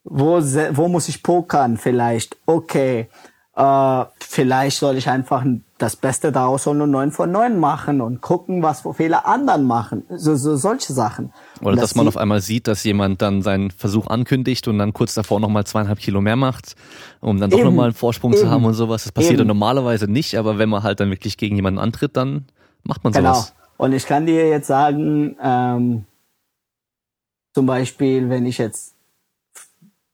wo, wo muss ich pokern vielleicht? Okay, äh, vielleicht soll ich einfach das Beste daraus holen und neun von neun machen und gucken, was Fehler anderen machen. So, so solche Sachen. Oder dass man auf einmal sieht, dass jemand dann seinen Versuch ankündigt und dann kurz davor nochmal zweieinhalb Kilo mehr macht, um dann doch nochmal einen Vorsprung eben, zu haben und sowas. Das passiert eben. normalerweise nicht, aber wenn man halt dann wirklich gegen jemanden antritt, dann macht man genau. sowas. Und ich kann dir jetzt sagen, ähm, zum Beispiel, wenn ich jetzt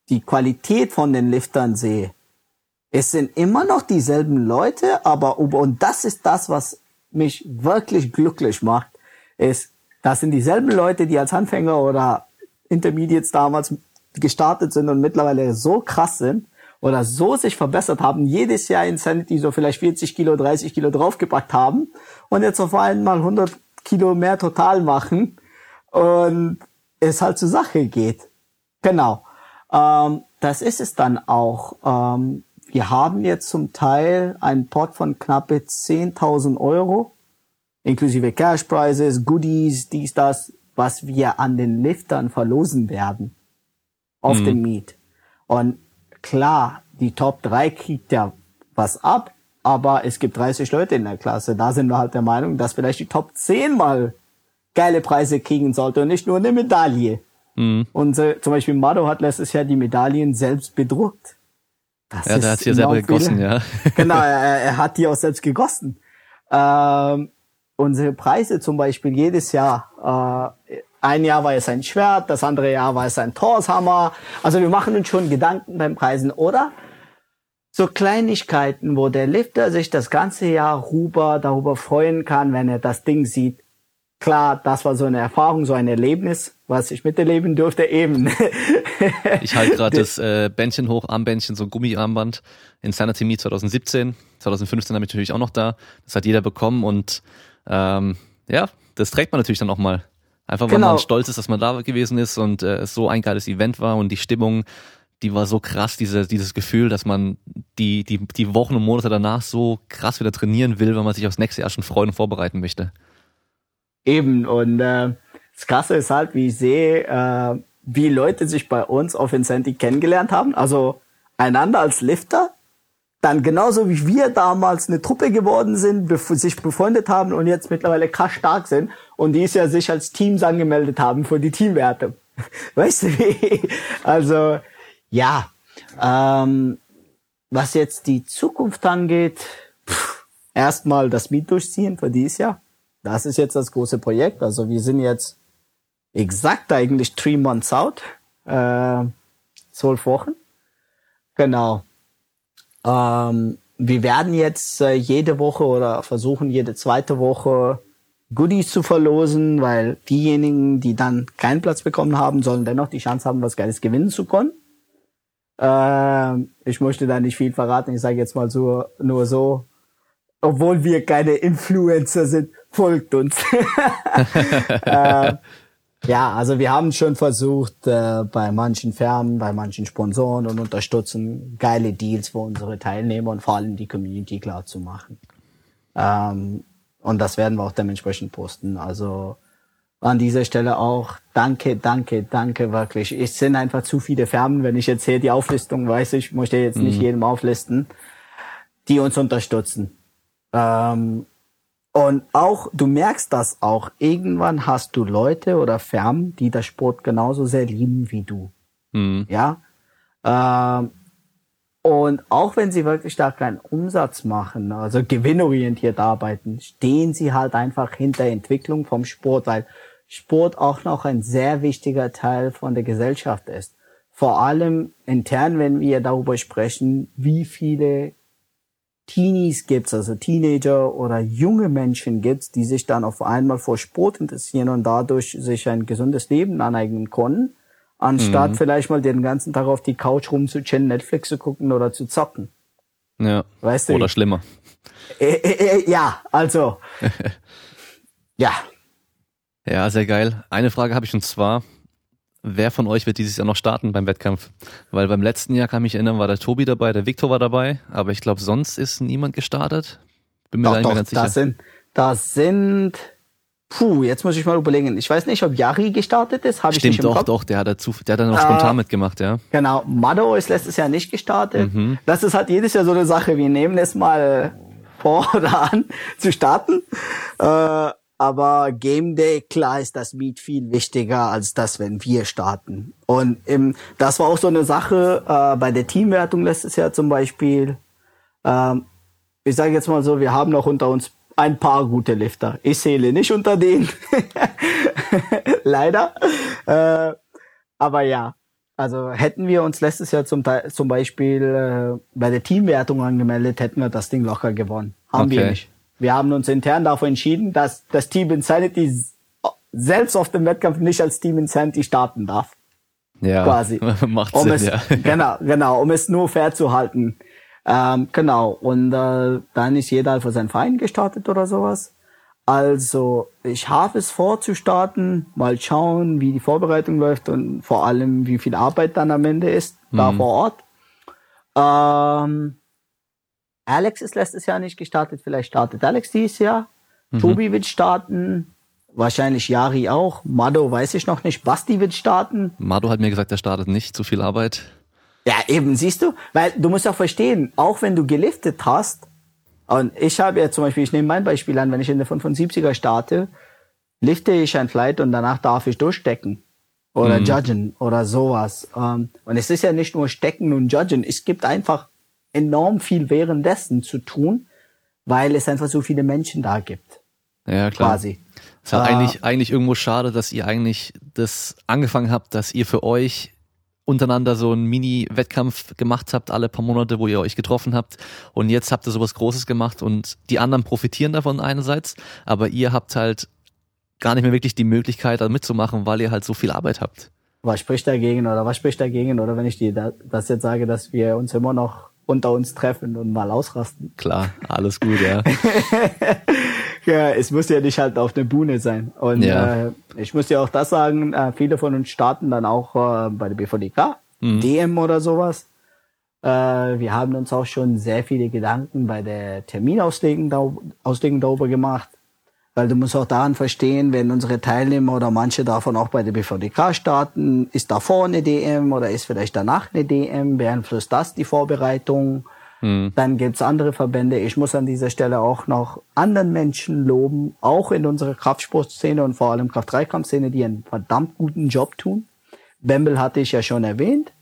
die Qualität von den Liftern sehe, es sind immer noch dieselben Leute, aber und das ist das, was mich wirklich glücklich macht, ist, das sind dieselben Leute, die als Anfänger oder Intermediates damals gestartet sind und mittlerweile so krass sind oder so sich verbessert haben, jedes Jahr Insanity so vielleicht 40 Kilo, 30 Kilo draufgepackt haben und jetzt auf einmal 100 Kilo mehr total machen und es halt zur Sache geht. Genau. Ähm, das ist es dann auch. Ähm, wir haben jetzt zum Teil einen Pot von knappe 10.000 Euro, inklusive Cash Prizes, Goodies, dies, das, was wir an den Liftern verlosen werden. Auf mhm. dem Meet. Und klar, die Top 3 kriegt ja was ab, aber es gibt 30 Leute in der Klasse. Da sind wir halt der Meinung, dass vielleicht die Top 10 mal geile Preise kriegen sollte und nicht nur eine Medaille. Mhm. Und äh, zum Beispiel Mado hat letztes Jahr die Medaillen selbst bedruckt. Das ja, der hat sie ja selber gegossen, viele. ja. genau, er, er, hat die auch selbst gegossen. Ähm, unsere Preise zum Beispiel jedes Jahr, äh, ein Jahr war es ein Schwert, das andere Jahr war es ein Torshammer. Also wir machen uns schon Gedanken beim Preisen, oder? So Kleinigkeiten, wo der Lifter sich das ganze Jahr rüber darüber freuen kann, wenn er das Ding sieht, klar, das war so eine Erfahrung, so ein Erlebnis, was ich miterleben durfte eben. *laughs* ich halte gerade das äh, Bändchen hoch, Armbändchen, so ein Gummiarmband, Insanity Me 2017, 2015 habe ich natürlich auch noch da. Das hat jeder bekommen und ähm, ja, das trägt man natürlich dann auch mal. Einfach weil genau. man stolz ist, dass man da gewesen ist und äh, es so ein geiles Event war und die Stimmung, die war so krass, diese, dieses Gefühl, dass man die, die, die Wochen und Monate danach so krass wieder trainieren will, weil man sich aufs nächste Jahr schon freuen und vorbereiten möchte. Eben, und äh, das Krasse ist halt, wie ich sehe, äh, wie Leute sich bei uns auf Incenti kennengelernt haben. Also einander als Lifter, dann genauso wie wir damals eine Truppe geworden sind, bef sich befreundet haben und jetzt mittlerweile krass stark sind und die ja sich als Teams angemeldet haben für die Teamwerte. *laughs* Weißt du wie? Also ja, ähm, was jetzt die Zukunft angeht, erstmal das Miet durchziehen für dieses Jahr. Das ist jetzt das große Projekt. Also wir sind jetzt exakt eigentlich three months out, äh, zwölf Wochen. Genau. Ähm, wir werden jetzt äh, jede Woche oder versuchen jede zweite Woche Goodies zu verlosen, weil diejenigen, die dann keinen Platz bekommen haben, sollen dennoch die Chance haben, was Geiles gewinnen zu können. Äh, ich möchte da nicht viel verraten. Ich sage jetzt mal so, nur so, obwohl wir keine Influencer sind, folgt uns. *laughs* äh, ja, also wir haben schon versucht, äh, bei manchen Firmen, bei manchen Sponsoren und unterstützen geile Deals für unsere Teilnehmer und vor allem die Community klar zu machen. Ähm, und das werden wir auch dementsprechend posten. Also an dieser Stelle auch danke, danke, danke wirklich. Es sind einfach zu viele Firmen, wenn ich jetzt hier die Auflistung weiß, ich möchte jetzt mhm. nicht jedem auflisten, die uns unterstützen. Ähm, und auch, du merkst das auch, irgendwann hast du Leute oder Firmen, die das Sport genauso sehr lieben wie du. Mhm. Ja. Ähm, und auch wenn sie wirklich da keinen Umsatz machen, also gewinnorientiert arbeiten, stehen sie halt einfach hinter Entwicklung vom Sport, weil Sport auch noch ein sehr wichtiger Teil von der Gesellschaft ist. Vor allem intern, wenn wir darüber sprechen, wie viele Teenies gibt's, also Teenager oder junge Menschen gibt's, die sich dann auf einmal vor Sport interessieren und dadurch sich ein gesundes Leben aneignen können, anstatt mhm. vielleicht mal den ganzen Tag auf die Couch rumzuchillen, Netflix zu gucken oder zu zocken. Ja. Weißt du? Oder schlimmer. Äh, äh, äh, ja, also. *laughs* ja. Ja, sehr geil. Eine Frage habe ich und zwar, wer von euch wird dieses Jahr noch starten beim Wettkampf? Weil beim letzten Jahr kann mich erinnern, war der Tobi dabei, der Viktor war dabei, aber ich glaube, sonst ist niemand gestartet. Bin mir doch, doch, ganz sicher. Das sind, das sind, puh, jetzt muss ich mal überlegen. Ich weiß nicht, ob Yari gestartet ist, habe ich nicht im doch, Kopf. doch, der hat dazu, der hat dann noch äh, spontan mitgemacht, ja. Genau, Mado ist letztes Jahr nicht gestartet. Mhm. Das ist halt jedes Jahr so eine Sache. Wir nehmen es mal vor *laughs* oder an zu starten. Äh, aber Game Day, klar ist das Meet viel wichtiger als das, wenn wir starten. Und im, das war auch so eine Sache äh, bei der Teamwertung letztes Jahr zum Beispiel. Ähm, ich sage jetzt mal so, wir haben noch unter uns ein paar gute Lifter. Ich zähle nicht unter denen. *laughs* Leider. Äh, aber ja, also hätten wir uns letztes Jahr zum, zum Beispiel äh, bei der Teamwertung angemeldet, hätten wir das Ding locker gewonnen. Haben okay. wir nicht. Wir haben uns intern dafür entschieden, dass das Team Insanity selbst auf dem Wettkampf nicht als Team Insanity starten darf. Ja, quasi. *laughs* macht um Sinn, es, ja. *laughs* Genau, genau, um es nur fair zu halten. Ähm, genau, und äh, dann ist jeder für seinen Verein gestartet oder sowas. Also ich habe es vor zu starten, mal schauen, wie die Vorbereitung läuft und vor allem, wie viel Arbeit dann am Ende ist, mhm. da vor Ort. Ähm, Alex ist letztes Jahr nicht gestartet, vielleicht startet Alex dieses Jahr. Mhm. Tobi wird starten, wahrscheinlich Yari auch. Mado weiß ich noch nicht. Basti wird starten. Mado hat mir gesagt, er startet nicht, zu viel Arbeit. Ja, eben, siehst du, weil du musst ja verstehen, auch wenn du geliftet hast, und ich habe ja zum Beispiel, ich nehme mein Beispiel an, wenn ich in der 75er starte, lifte ich ein Flight und danach darf ich durchstecken oder mhm. judgen oder sowas. Ähm, und es ist ja nicht nur stecken und judgen, es gibt einfach enorm viel währenddessen zu tun, weil es einfach so viele Menschen da gibt. Ja, klar. Quasi. Es ist halt äh, eigentlich, eigentlich irgendwo schade, dass ihr eigentlich das angefangen habt, dass ihr für euch untereinander so einen Mini-Wettkampf gemacht habt, alle paar Monate, wo ihr euch getroffen habt. Und jetzt habt ihr sowas Großes gemacht und die anderen profitieren davon einerseits, aber ihr habt halt gar nicht mehr wirklich die Möglichkeit, da mitzumachen, weil ihr halt so viel Arbeit habt. Was spricht dagegen oder was spricht dagegen oder wenn ich dir das jetzt sage, dass wir uns immer noch unter uns treffen und mal ausrasten. Klar, alles gut, ja. *laughs* ja, es muss ja nicht halt auf der Bühne sein. Und ja. äh, ich muss dir auch das sagen, äh, viele von uns starten dann auch äh, bei der BVDK, mhm. DM oder sowas. Äh, wir haben uns auch schon sehr viele Gedanken bei der Terminauslegung Auslegung darüber gemacht. Weil du musst auch daran verstehen, wenn unsere Teilnehmer oder manche davon auch bei der BVDK starten, ist davor eine DM oder ist vielleicht danach eine DM, beeinflusst das die Vorbereitung? Mhm. Dann gibt's andere Verbände. Ich muss an dieser Stelle auch noch anderen Menschen loben, auch in unserer Kraftsportszene und vor allem Kraft-3-Kampfszene, die einen verdammt guten Job tun. Bembel hatte ich ja schon erwähnt.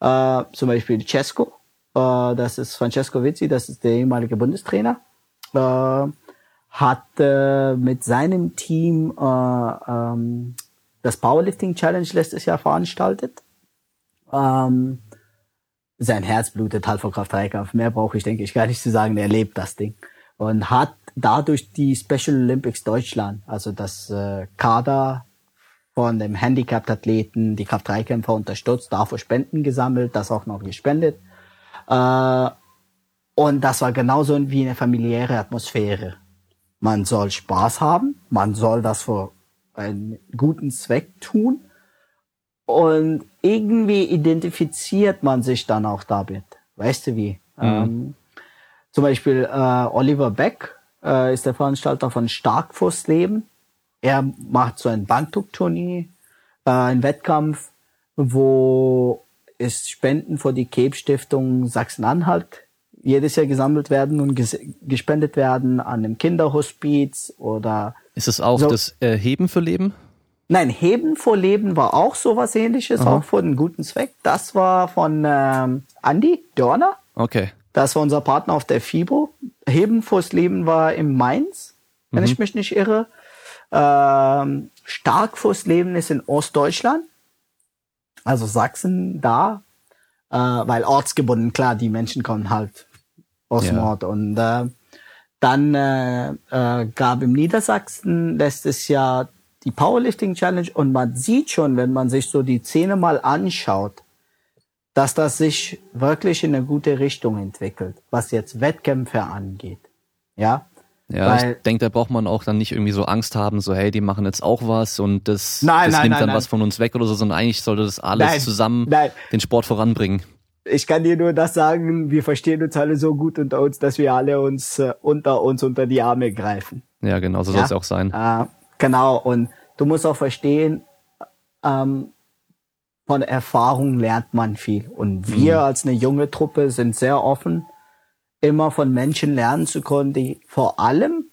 Äh, zum Beispiel Cesco, äh, das ist Francesco Vizzi, das ist der ehemalige Bundestrainer. Äh, hat äh, mit seinem Team äh, ähm, das Powerlifting Challenge letztes Jahr veranstaltet. Ähm, sein Herz blutet halt vor Kraft-Dreikampf. Mehr brauche ich, denke ich, gar nicht zu sagen. Er lebt das Ding. Und hat dadurch die Special Olympics Deutschland, also das äh, Kader von dem Handicapped-Athleten die Kraft-3-Kämpfer unterstützt, dafür Spenden gesammelt, das auch noch gespendet. Äh, und das war genauso wie eine familiäre Atmosphäre. Man soll Spaß haben, man soll das für einen guten Zweck tun und irgendwie identifiziert man sich dann auch damit. Weißt du wie? Mhm. Ähm, zum Beispiel äh, Oliver Beck äh, ist der Veranstalter von Starkfussleben. Er macht so ein Bankdruckturnier, äh, ein Wettkampf, wo es Spenden für die Cape Stiftung Sachsen-Anhalt jedes Jahr gesammelt werden und ges gespendet werden an einem Kinderhospiz oder. Ist es auch so. das äh, Heben für Leben? Nein, Heben vor Leben war auch sowas ähnliches, Aha. auch für einen guten Zweck. Das war von ähm, Andy Dörner. Okay. Das war unser Partner auf der FIBO. Heben vors Leben war im Mainz, wenn mhm. ich mich nicht irre. Ähm, Stark vors Leben ist in Ostdeutschland, also Sachsen da, äh, weil ortsgebunden, klar, die Menschen kommen halt aus ja. Und äh, dann äh, äh, gab im Niedersachsen letztes Jahr die Powerlifting Challenge und man sieht schon, wenn man sich so die Szene mal anschaut, dass das sich wirklich in eine gute Richtung entwickelt, was jetzt Wettkämpfe angeht. Ja. Ja, Weil, ich denke, da braucht man auch dann nicht irgendwie so Angst haben, so hey, die machen jetzt auch was und das, nein, das nein, nimmt nein, dann was von uns weg oder so, sondern eigentlich sollte das alles zusammen den Sport voranbringen. Ich kann dir nur das sagen, wir verstehen uns alle so gut unter uns, dass wir alle uns äh, unter uns unter die Arme greifen. Ja, genau, so ja? soll es auch sein. Äh, genau, und du musst auch verstehen, ähm, von Erfahrung lernt man viel. Und wir mhm. als eine junge Truppe sind sehr offen, immer von Menschen lernen zu können, die vor allem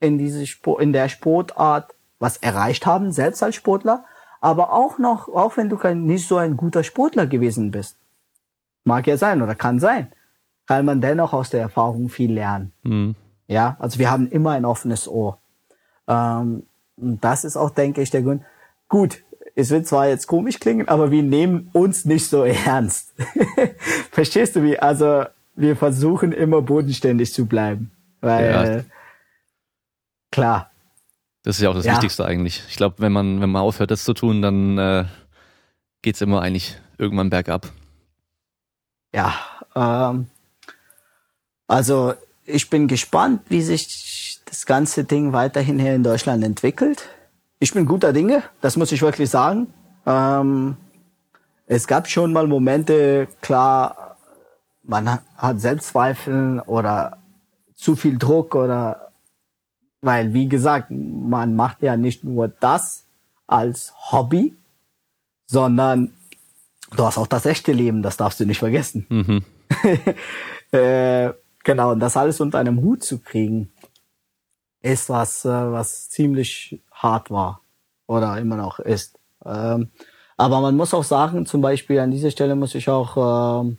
in diese Sport, in der Sportart was erreicht haben, selbst als Sportler, aber auch noch, auch wenn du kein, nicht so ein guter Sportler gewesen bist. Mag ja sein oder kann sein. Kann man dennoch aus der Erfahrung viel lernen. Mhm. Ja, also wir haben immer ein offenes Ohr. Ähm, und das ist auch, denke ich, der Grund. Gut, es wird zwar jetzt komisch klingen, aber wir nehmen uns nicht so *laughs* ernst. *laughs* Verstehst du wie? Also wir versuchen immer bodenständig zu bleiben. Weil ja. klar. Das ist ja auch das ja. Wichtigste eigentlich. Ich glaube, wenn man, wenn man aufhört, das zu tun, dann äh, geht's immer eigentlich irgendwann bergab. Ja, ähm, also ich bin gespannt, wie sich das ganze Ding weiterhin hier in Deutschland entwickelt ich bin guter Dinge, das muss ich wirklich sagen. Ähm, es gab schon mal Momente, klar, man hat Selbstzweifel oder zu viel Druck oder weil, wie gesagt, man macht ja nicht nur das als Hobby, sondern du hast auch das echte Leben, das darfst du nicht vergessen. Mhm. *laughs* äh, genau, und das alles unter einem Hut zu kriegen, ist was, äh, was ziemlich hart war oder immer noch ist. Ähm, aber man muss auch sagen, zum Beispiel an dieser Stelle muss ich auch ähm,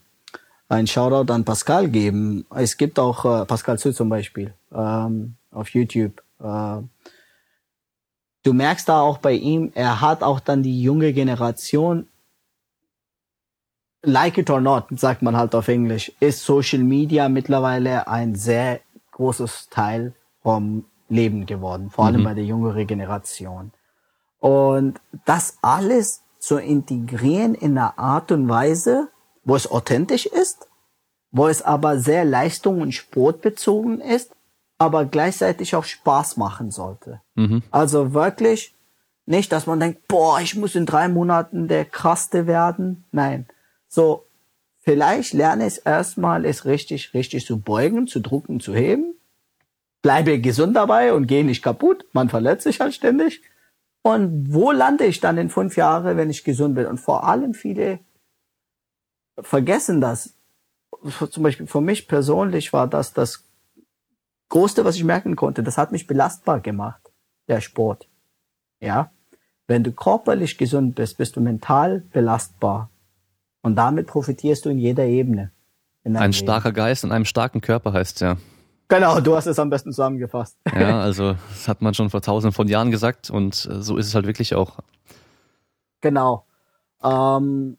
ein Shoutout an Pascal geben. Es gibt auch äh, Pascal Zu zum Beispiel ähm, auf YouTube. Äh, du merkst da auch bei ihm, er hat auch dann die junge Generation like it or not, sagt man halt auf Englisch, ist Social Media mittlerweile ein sehr großes Teil vom Leben geworden, vor allem mhm. bei der jüngeren Generation. Und das alles zu integrieren in einer Art und Weise, wo es authentisch ist, wo es aber sehr leistung- und sportbezogen ist, aber gleichzeitig auch Spaß machen sollte. Mhm. Also wirklich nicht, dass man denkt, boah, ich muss in drei Monaten der Kraste werden. Nein. So, vielleicht lerne ich erstmal, es richtig, richtig zu beugen, zu drucken, zu heben bleibe gesund dabei und gehe nicht kaputt. Man verletzt sich halt ständig. Und wo lande ich dann in fünf Jahren, wenn ich gesund bin? Und vor allem viele vergessen das. Zum Beispiel für mich persönlich war das das Größte, was ich merken konnte. Das hat mich belastbar gemacht, der Sport. Ja. Wenn du körperlich gesund bist, bist du mental belastbar. Und damit profitierst du in jeder Ebene. In Ein starker Geist in einem starken Körper heißt ja. Genau, du hast es am besten zusammengefasst. Ja, also das hat man schon vor tausenden von Jahren gesagt und äh, so ist es halt wirklich auch. Genau. Ähm,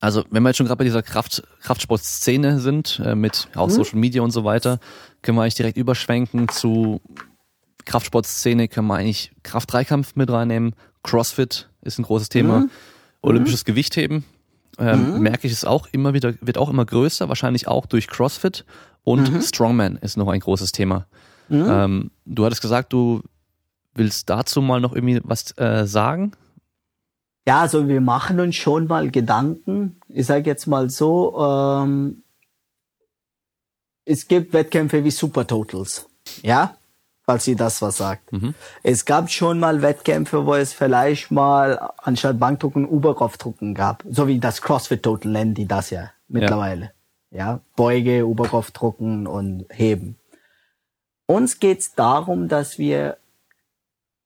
also wenn wir jetzt schon gerade bei dieser Kraft, Kraftsportszene sind, äh, mit auch hm? Social Media und so weiter, können wir eigentlich direkt überschwenken zu Kraftsportszene, können wir eigentlich Kraft-Dreikampf mit reinnehmen, CrossFit ist ein großes Thema. Mhm. Olympisches mhm. Gewichtheben. Ähm, mhm. Merke ich es auch immer wieder, wird auch immer größer, wahrscheinlich auch durch CrossFit. Und mhm. Strongman ist noch ein großes Thema. Mhm. Ähm, du hattest gesagt, du willst dazu mal noch irgendwie was äh, sagen? Ja, also wir machen uns schon mal Gedanken. Ich sage jetzt mal so, ähm, es gibt Wettkämpfe wie Super Totals. Ja, falls sie das was sagt. Mhm. Es gab schon mal Wettkämpfe, wo es vielleicht mal anstatt Bankdrucken Oberkopfdrucken gab. So wie das CrossFit Total nennen die das ja mittlerweile. Ja, ja? Beuge, Oberkopfdrucken und Heben. Uns geht's darum, dass wir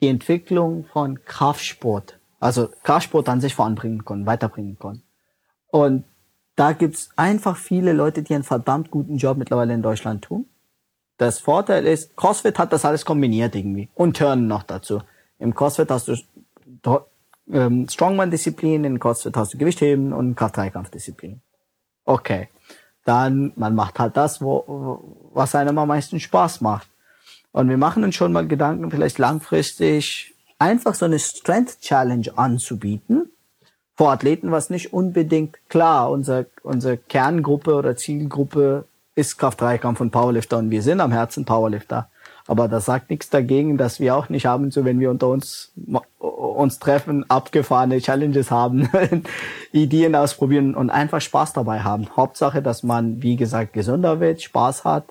die Entwicklung von Kraftsport, also Kraftsport an sich voranbringen können, weiterbringen können. Und da gibt's einfach viele Leute, die einen verdammt guten Job mittlerweile in Deutschland tun. Das Vorteil ist, CrossFit hat das alles kombiniert irgendwie und Turnen noch dazu. Im CrossFit hast du ähm, Strongman-Disziplin, in CrossFit hast du Gewichtheben und Kraft-Dreikampf-Disziplin. Okay. Dann, man macht halt das, wo, was einem am meisten Spaß macht. Und wir machen uns schon mal Gedanken, vielleicht langfristig einfach so eine Strength Challenge anzubieten. Vor Athleten, was nicht unbedingt klar, unser, unsere Kerngruppe oder Zielgruppe ist Kraft-Dreikampf und Powerlifter und wir sind am Herzen Powerlifter. Aber das sagt nichts dagegen, dass wir auch nicht haben, so wenn wir unter uns uns treffen, abgefahrene Challenges haben, *laughs* Ideen ausprobieren und einfach Spaß dabei haben. Hauptsache, dass man, wie gesagt, gesünder wird, Spaß hat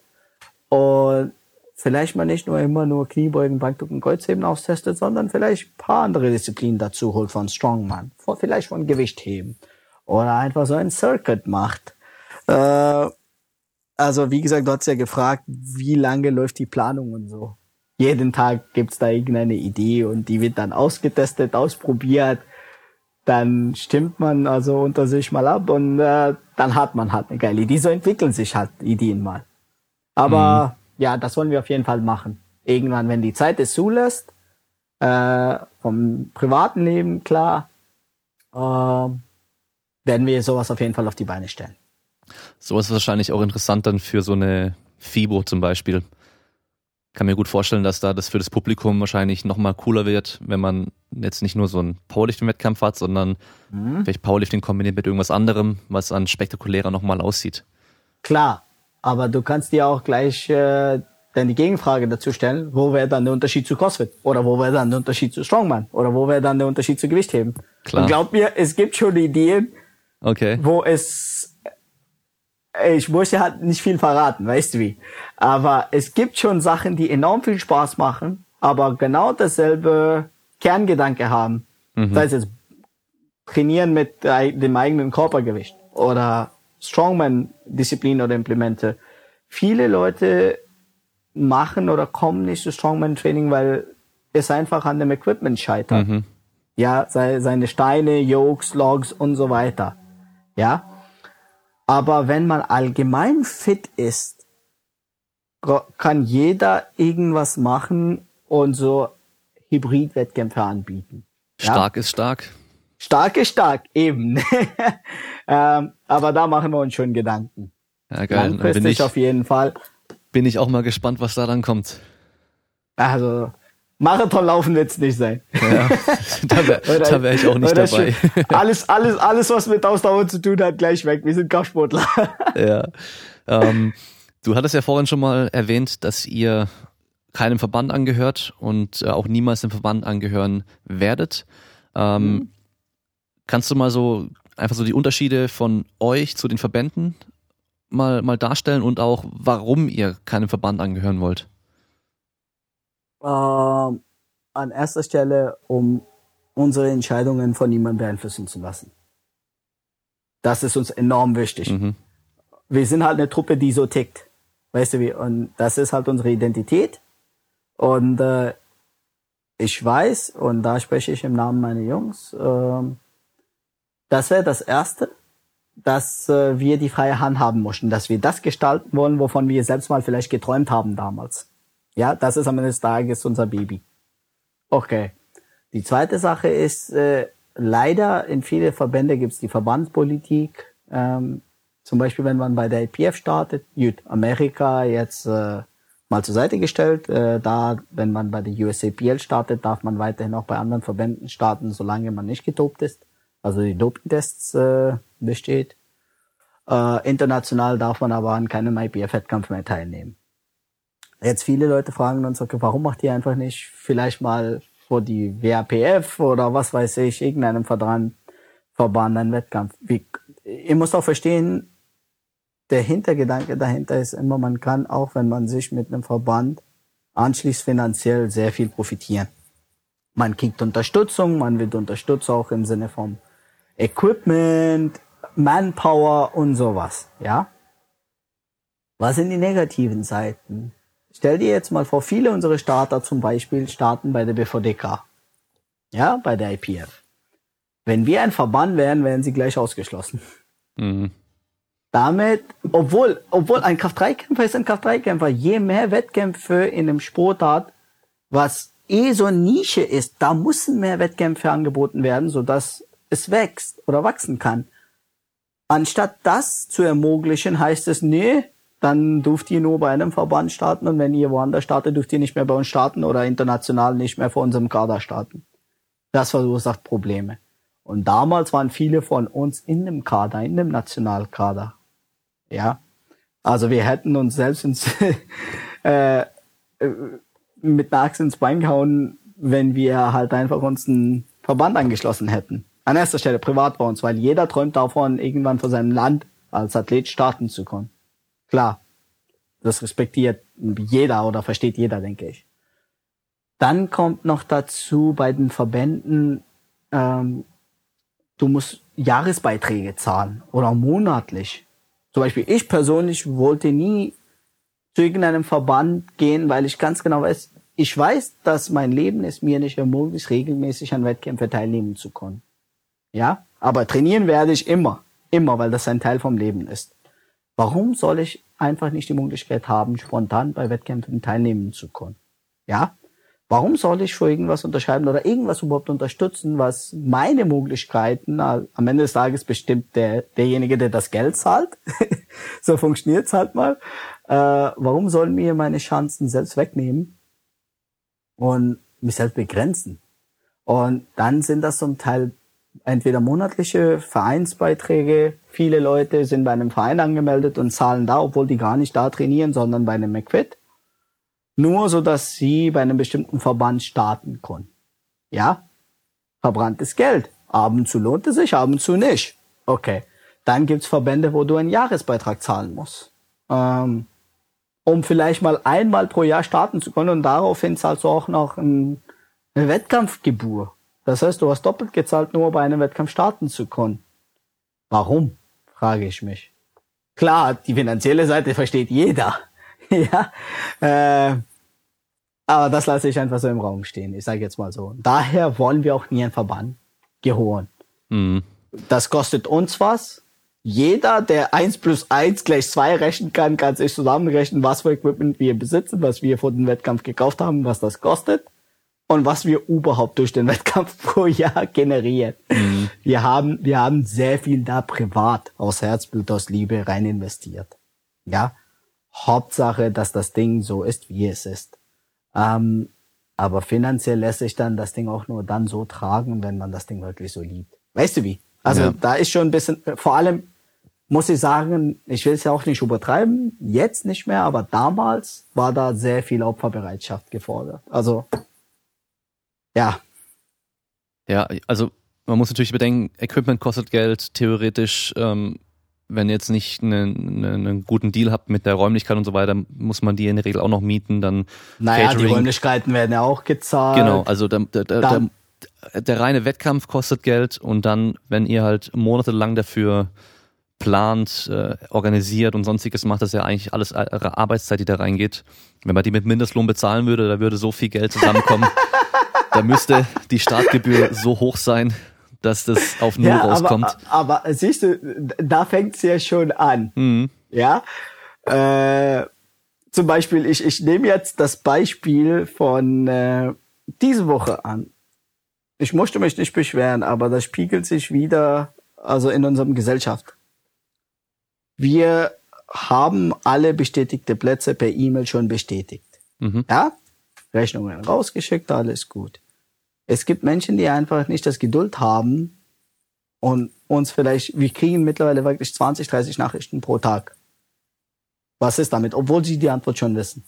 und vielleicht mal nicht nur immer nur Kniebeugen, Bankdrücken, Kreuzheben austestet, sondern vielleicht ein paar andere Disziplinen dazu holt von Strongman, vielleicht von Gewichtheben oder einfach so ein Circuit macht. Äh, also wie gesagt, du hast ja gefragt, wie lange läuft die Planung und so. Jeden Tag gibt's da irgendeine Idee und die wird dann ausgetestet, ausprobiert. Dann stimmt man also unter sich mal ab und äh, dann hat man halt eine geile Idee. So entwickeln sich halt Ideen mal. Aber mhm. ja, das wollen wir auf jeden Fall machen. Irgendwann, wenn die Zeit es zulässt, äh, vom privaten Leben klar, äh, werden wir sowas auf jeden Fall auf die Beine stellen. Sowas ist wahrscheinlich auch interessant dann für so eine FIBO zum Beispiel. Kann mir gut vorstellen, dass da das für das Publikum wahrscheinlich nochmal cooler wird, wenn man jetzt nicht nur so einen Powerlifting-Wettkampf hat, sondern mhm. vielleicht Powerlifting kombiniert mit irgendwas anderem, was an spektakulärer nochmal aussieht. Klar, aber du kannst dir auch gleich äh, dann die Gegenfrage dazu stellen, wo wäre dann der Unterschied zu CrossFit? Oder wo wäre dann der Unterschied zu Strongman? Oder wo wäre dann der Unterschied zu Gewichtheben? Klar. Und glaub mir, es gibt schon Ideen, okay. wo es ich möchte halt nicht viel verraten, weißt du wie. Aber es gibt schon Sachen, die enorm viel Spaß machen, aber genau dasselbe Kerngedanke haben. Mhm. Das heißt jetzt trainieren mit dem eigenen Körpergewicht oder Strongman-Disziplin oder Implemente. Viele Leute machen oder kommen nicht zu Strongman-Training, weil es einfach an dem Equipment scheitert. Mhm. Ja, seine Steine, Yokes, Logs und so weiter. Ja, aber wenn man allgemein fit ist, kann jeder irgendwas machen und so Hybrid-Wettkämpfe anbieten. Stark ja? ist stark. Stark ist stark, eben. *laughs* ähm, aber da machen wir uns schon Gedanken. Ja, geil. Langfristig bin ich, auf jeden Fall. Bin ich auch mal gespannt, was da dann kommt. Also, Marathon laufen wird's nicht sein. Ja, da wäre *laughs* wär ich auch nicht dabei. alles, alles, alles, was mit Ausdauer zu tun hat, gleich weg. Wir sind Kraftsportler. *laughs* ja. Ähm, du hattest ja vorhin schon mal erwähnt, dass ihr keinem Verband angehört und äh, auch niemals dem Verband angehören werdet. Ähm, mhm. Kannst du mal so einfach so die Unterschiede von euch zu den Verbänden mal, mal darstellen und auch warum ihr keinem Verband angehören wollt? Äh, an erster Stelle, um unsere Entscheidungen von niemandem beeinflussen zu lassen. Das ist uns enorm wichtig. Mhm. Wir sind halt eine Truppe, die so tickt. Weißt du wie? Und das ist halt unsere Identität. Und äh, ich weiß, und da spreche ich im Namen meiner Jungs, äh, das wäre das Erste, dass äh, wir die freie Hand haben mussten, dass wir das gestalten wollen, wovon wir selbst mal vielleicht geträumt haben damals. Ja, das ist am Ende des Tages unser Baby. Okay. Die zweite Sache ist, äh, leider in viele Verbände gibt es die Verbandspolitik. Ähm, zum Beispiel, wenn man bei der IPF startet, gut, Amerika, jetzt äh, mal zur Seite gestellt. Äh, da, wenn man bei der USAPL startet, darf man weiterhin auch bei anderen Verbänden starten, solange man nicht gedopt ist, also die Dopingtests äh, besteht. Äh, international darf man aber an keinem IPF-Wettkampf mehr teilnehmen. Jetzt viele Leute fragen uns, okay, warum macht ihr einfach nicht vielleicht mal vor die WAPF oder was weiß ich, irgendeinem Verband, Verband einen Wettkampf? Wie, ihr müsst auch verstehen, der Hintergedanke dahinter ist immer, man kann auch, wenn man sich mit einem Verband anschließt, finanziell sehr viel profitieren. Man kriegt Unterstützung, man wird unterstützt auch im Sinne von Equipment, Manpower und sowas, ja. Was sind die negativen Seiten? Stell dir jetzt mal vor, viele unserer Starter zum Beispiel starten bei der BVDK. Ja, bei der IPF. Wenn wir ein Verband wären, wären sie gleich ausgeschlossen. Mhm. Damit, obwohl, obwohl ein Kraft-3-Kämpfer ist ein Kraft-3-Kämpfer, je mehr Wettkämpfe in einem Sport hat, was eh so eine Nische ist, da müssen mehr Wettkämpfe angeboten werden, sodass es wächst oder wachsen kann. Anstatt das zu ermöglichen, heißt es, nee, dann dürft ihr nur bei einem Verband starten und wenn ihr woanders startet, dürft ihr nicht mehr bei uns starten oder international nicht mehr vor unserem Kader starten. Das verursacht Probleme. Und damals waren viele von uns in dem Kader, in dem Nationalkader. Ja. Also wir hätten uns selbst ins, *laughs* äh, mit einer Axt ins Bein gehauen, wenn wir halt einfach uns einen Verband angeschlossen hätten. An erster Stelle privat bei uns, weil jeder träumt davon, irgendwann vor seinem Land als Athlet starten zu können. Klar. Das respektiert jeder oder versteht jeder, denke ich. Dann kommt noch dazu bei den Verbänden, ähm, du musst Jahresbeiträge zahlen oder monatlich. Zum Beispiel ich persönlich wollte nie zu irgendeinem Verband gehen, weil ich ganz genau weiß, ich weiß, dass mein Leben es mir nicht ermöglicht, regelmäßig an Wettkämpfen teilnehmen zu können. Ja, aber trainieren werde ich immer, immer, weil das ein Teil vom Leben ist. Warum soll ich einfach nicht die Möglichkeit haben, spontan bei Wettkämpfen teilnehmen zu können? Ja, Warum soll ich für irgendwas unterschreiben oder irgendwas überhaupt unterstützen, was meine Möglichkeiten, am Ende des Tages bestimmt der, derjenige, der das Geld zahlt. *laughs* so funktioniert's halt mal. Äh, warum sollen mir meine Chancen selbst wegnehmen und mich selbst begrenzen? Und dann sind das zum Teil entweder monatliche Vereinsbeiträge. Viele Leute sind bei einem Verein angemeldet und zahlen da, obwohl die gar nicht da trainieren, sondern bei einem McFit nur so, dass sie bei einem bestimmten Verband starten können. Ja? Verbranntes Geld. Ab zu lohnt es sich, ab zu nicht. Okay. Dann gibt's Verbände, wo du einen Jahresbeitrag zahlen musst. Ähm, um vielleicht mal einmal pro Jahr starten zu können und daraufhin zahlst du auch noch ein, eine Wettkampfgebühr. Das heißt, du hast doppelt gezahlt, nur bei einem Wettkampf starten zu können. Warum? Frage ich mich. Klar, die finanzielle Seite versteht jeder. *laughs* ja. Äh, aber das lasse ich einfach so im Raum stehen. Ich sage jetzt mal so. Daher wollen wir auch nie einen Verband geholen. Mhm. Das kostet uns was. Jeder, der eins plus eins gleich zwei rechnen kann, kann sich zusammenrechnen, was für Equipment wir besitzen, was wir vor dem Wettkampf gekauft haben, was das kostet und was wir überhaupt durch den Wettkampf pro Jahr generieren. Mhm. Wir haben, wir haben sehr viel da privat aus Herzblut, aus Liebe rein investiert. Ja. Hauptsache, dass das Ding so ist, wie es ist. Ähm, aber finanziell lässt sich dann das Ding auch nur dann so tragen, wenn man das Ding wirklich so liebt. Weißt du wie? Also ja. da ist schon ein bisschen, vor allem muss ich sagen, ich will es ja auch nicht übertreiben, jetzt nicht mehr, aber damals war da sehr viel Opferbereitschaft gefordert. Also, ja. Ja, also man muss natürlich bedenken, Equipment kostet Geld, theoretisch ähm, wenn ihr jetzt nicht einen, einen, guten Deal habt mit der Räumlichkeit und so weiter, muss man die in der Regel auch noch mieten. Dann naja, Catering. die Räumlichkeiten werden ja auch gezahlt. Genau, also der, der, der, der, der reine Wettkampf kostet Geld und dann, wenn ihr halt monatelang dafür plant, äh, organisiert und sonstiges macht, das ja eigentlich alles eure Arbeitszeit, die da reingeht. Wenn man die mit Mindestlohn bezahlen würde, da würde so viel Geld zusammenkommen. *laughs* da müsste die Startgebühr so hoch sein, dass das auf Null ja, rauskommt. Aber, aber siehst du, da fängt's ja schon an. Mhm. Ja. Äh, zum Beispiel, ich, ich nehme jetzt das Beispiel von äh, diese Woche an. Ich möchte mich nicht beschweren, aber das spiegelt sich wieder also in unserem Gesellschaft. Wir haben alle bestätigte Plätze per E-Mail schon bestätigt. Mhm. Ja? Rechnungen rausgeschickt, alles gut. Es gibt Menschen, die einfach nicht das Geduld haben und uns vielleicht, wir kriegen mittlerweile wirklich 20, 30 Nachrichten pro Tag. Was ist damit? Obwohl sie die Antwort schon wissen.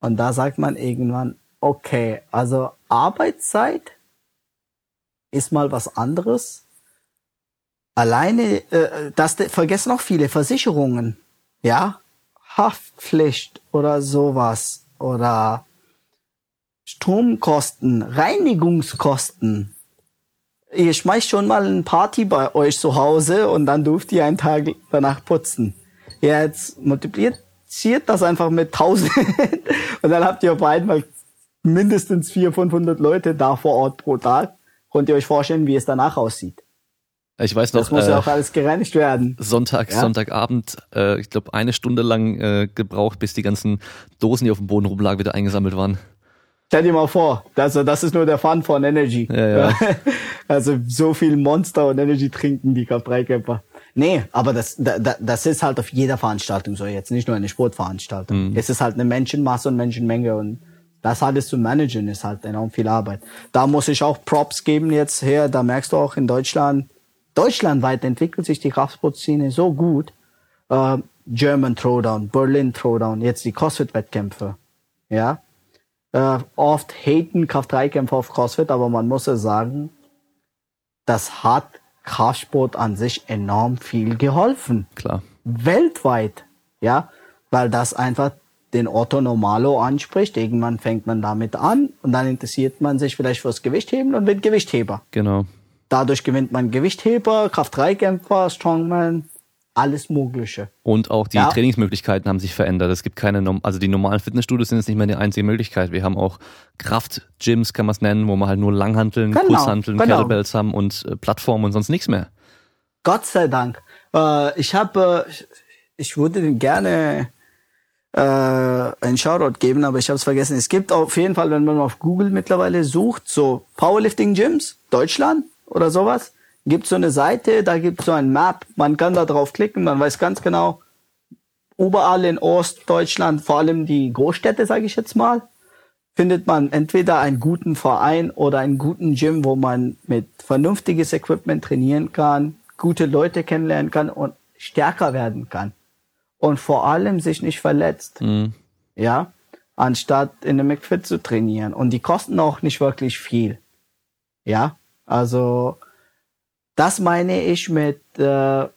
Und da sagt man irgendwann, okay, also Arbeitszeit ist mal was anderes. Alleine, äh, das vergessen auch viele Versicherungen, ja, Haftpflicht oder sowas oder Stromkosten, Reinigungskosten. Ihr schmeißt schon mal eine Party bei euch zu Hause und dann dürft ihr einen Tag danach putzen. Jetzt multipliziert das einfach mit 1000 *laughs* und dann habt ihr auf einmal mindestens 400, 500 Leute da vor Ort pro Tag. Könnt ihr euch vorstellen, wie es danach aussieht? Ich weiß noch, Das muss äh, ja auch alles gereinigt werden. Sonntag, Ja. Sonntagabend, äh, ich glaube eine Stunde lang äh, gebraucht, bis die ganzen Dosen, die auf dem Boden rumlagen, wieder eingesammelt waren. Stell dir mal vor, also das ist nur der Fun von Energy. Ja, ja. *laughs* Also so viel Monster und Energy trinken die K3-Camper. Nee, aber das, da, da- das ist halt auf jeder Veranstaltung so jetzt, nicht nur eine Sportveranstaltung. Es ist halt eine Menschenmasse und Menschenmenge und das alles zu managen ist halt enorm viel Arbeit. Da muss ich auch Props geben jetzt her, da merkst du auch in Deutschland, deutschlandweit entwickelt sich die Kraftsportszene so gut. Äh, German Throwdown, Berlin Throwdown, jetzt die CrossFit-Wettkämpfe. Ja, äh, oft haten Kraft-3-Kämpfer auf CrossFit, aber man muss ja sagen, das hat Kraftsport an sich enorm viel geholfen. Klar. Weltweit, ja, weil das einfach den Otto Normalo anspricht. Irgendwann fängt man damit an und dann interessiert man sich vielleicht fürs Gewichtheben und wird Gewichtheber. Genau. Dadurch gewinnt man Gewichtheber, Kraft-3-Kämpfer, Strongman, alles Mögliche. Und auch die Ja. Trainingsmöglichkeiten haben sich verändert. Es gibt keine, also die normalen Fitnessstudios sind jetzt nicht mehr die einzige Möglichkeit. Wir haben auch Kraftgyms, kann man es nennen, wo man halt nur Langhanteln, Genau, Pulshanteln, genau. Kettlebells haben und äh, Plattformen und sonst nichts mehr. Gott sei Dank. Äh, ich habe, äh, ich würde den gerne äh, einen Shoutout geben, aber ich habe es vergessen. Es gibt auf jeden Fall, wenn man auf Google mittlerweile sucht, so Powerlifting Gyms Deutschland oder sowas, gibt so eine Seite, da gibt so ein Map. Man kann da drauf klicken, man weiß ganz genau, überall in Ostdeutschland, vor allem die Großstädte, sage ich jetzt mal, findet man entweder einen guten Verein oder einen guten Gym, wo man mit vernünftiges Equipment trainieren kann, gute Leute kennenlernen kann und stärker werden kann. Und vor allem sich nicht verletzt. Mhm. Ja, anstatt in einem McFit zu trainieren. Und die kosten auch nicht wirklich viel. Ja, also das meine ich mit äh,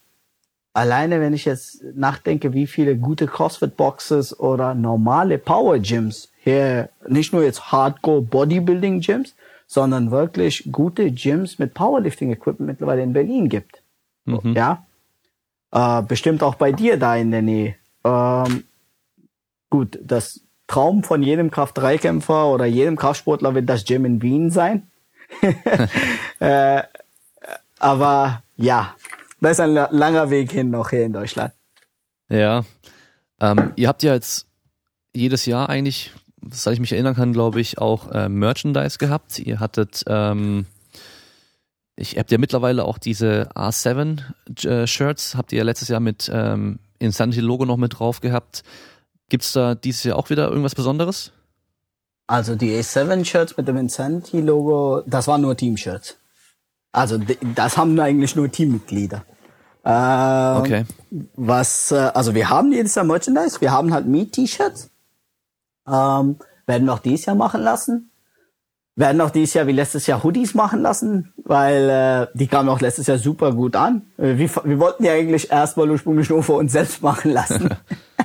alleine, wenn ich jetzt nachdenke, wie viele gute CrossFit-Boxes oder normale Power-Gyms hier, nicht nur jetzt Hardcore-Bodybuilding-Gyms, sondern wirklich gute Gyms mit Powerlifting-Equipment mittlerweile in Berlin gibt. Mhm. Ja, äh, bestimmt auch bei dir da in der Nähe. Ähm, gut, das Traum von jedem Kraft-3-Kämpfer oder jedem Kraftsportler wird das Gym in Wien sein. *laughs* äh, aber ja, da ist ein la- langer Weg hin noch hier in Deutschland. Ja. Ähm, ihr habt ja jetzt jedes Jahr eigentlich, seit ich mich erinnern kann, glaube ich, auch äh, Merchandise gehabt. Ihr hattet, ähm, ich habt ja mittlerweile auch diese R7 äh, habt ihr ja letztes Jahr mit ähm, Insanity Logo noch mit drauf gehabt. Gibt's da dieses Jahr auch wieder irgendwas Besonderes? Also die A7-Shirts mit dem Insanity-Logo, das waren nur Team-Shirts. Also das haben eigentlich nur Teammitglieder. Ähm, Okay. Was, äh, also wir haben jedes Jahr Merchandise, wir haben halt Meet-T-Shirts. Ähm, werden wir auch dieses Jahr machen lassen. Werden auch dieses Jahr wie letztes Jahr Hoodies machen lassen, weil äh, die kamen auch letztes Jahr super gut an. Äh, Wir, wir wollten die eigentlich erstmal ursprünglich nur für uns selbst machen lassen. *laughs* *laughs*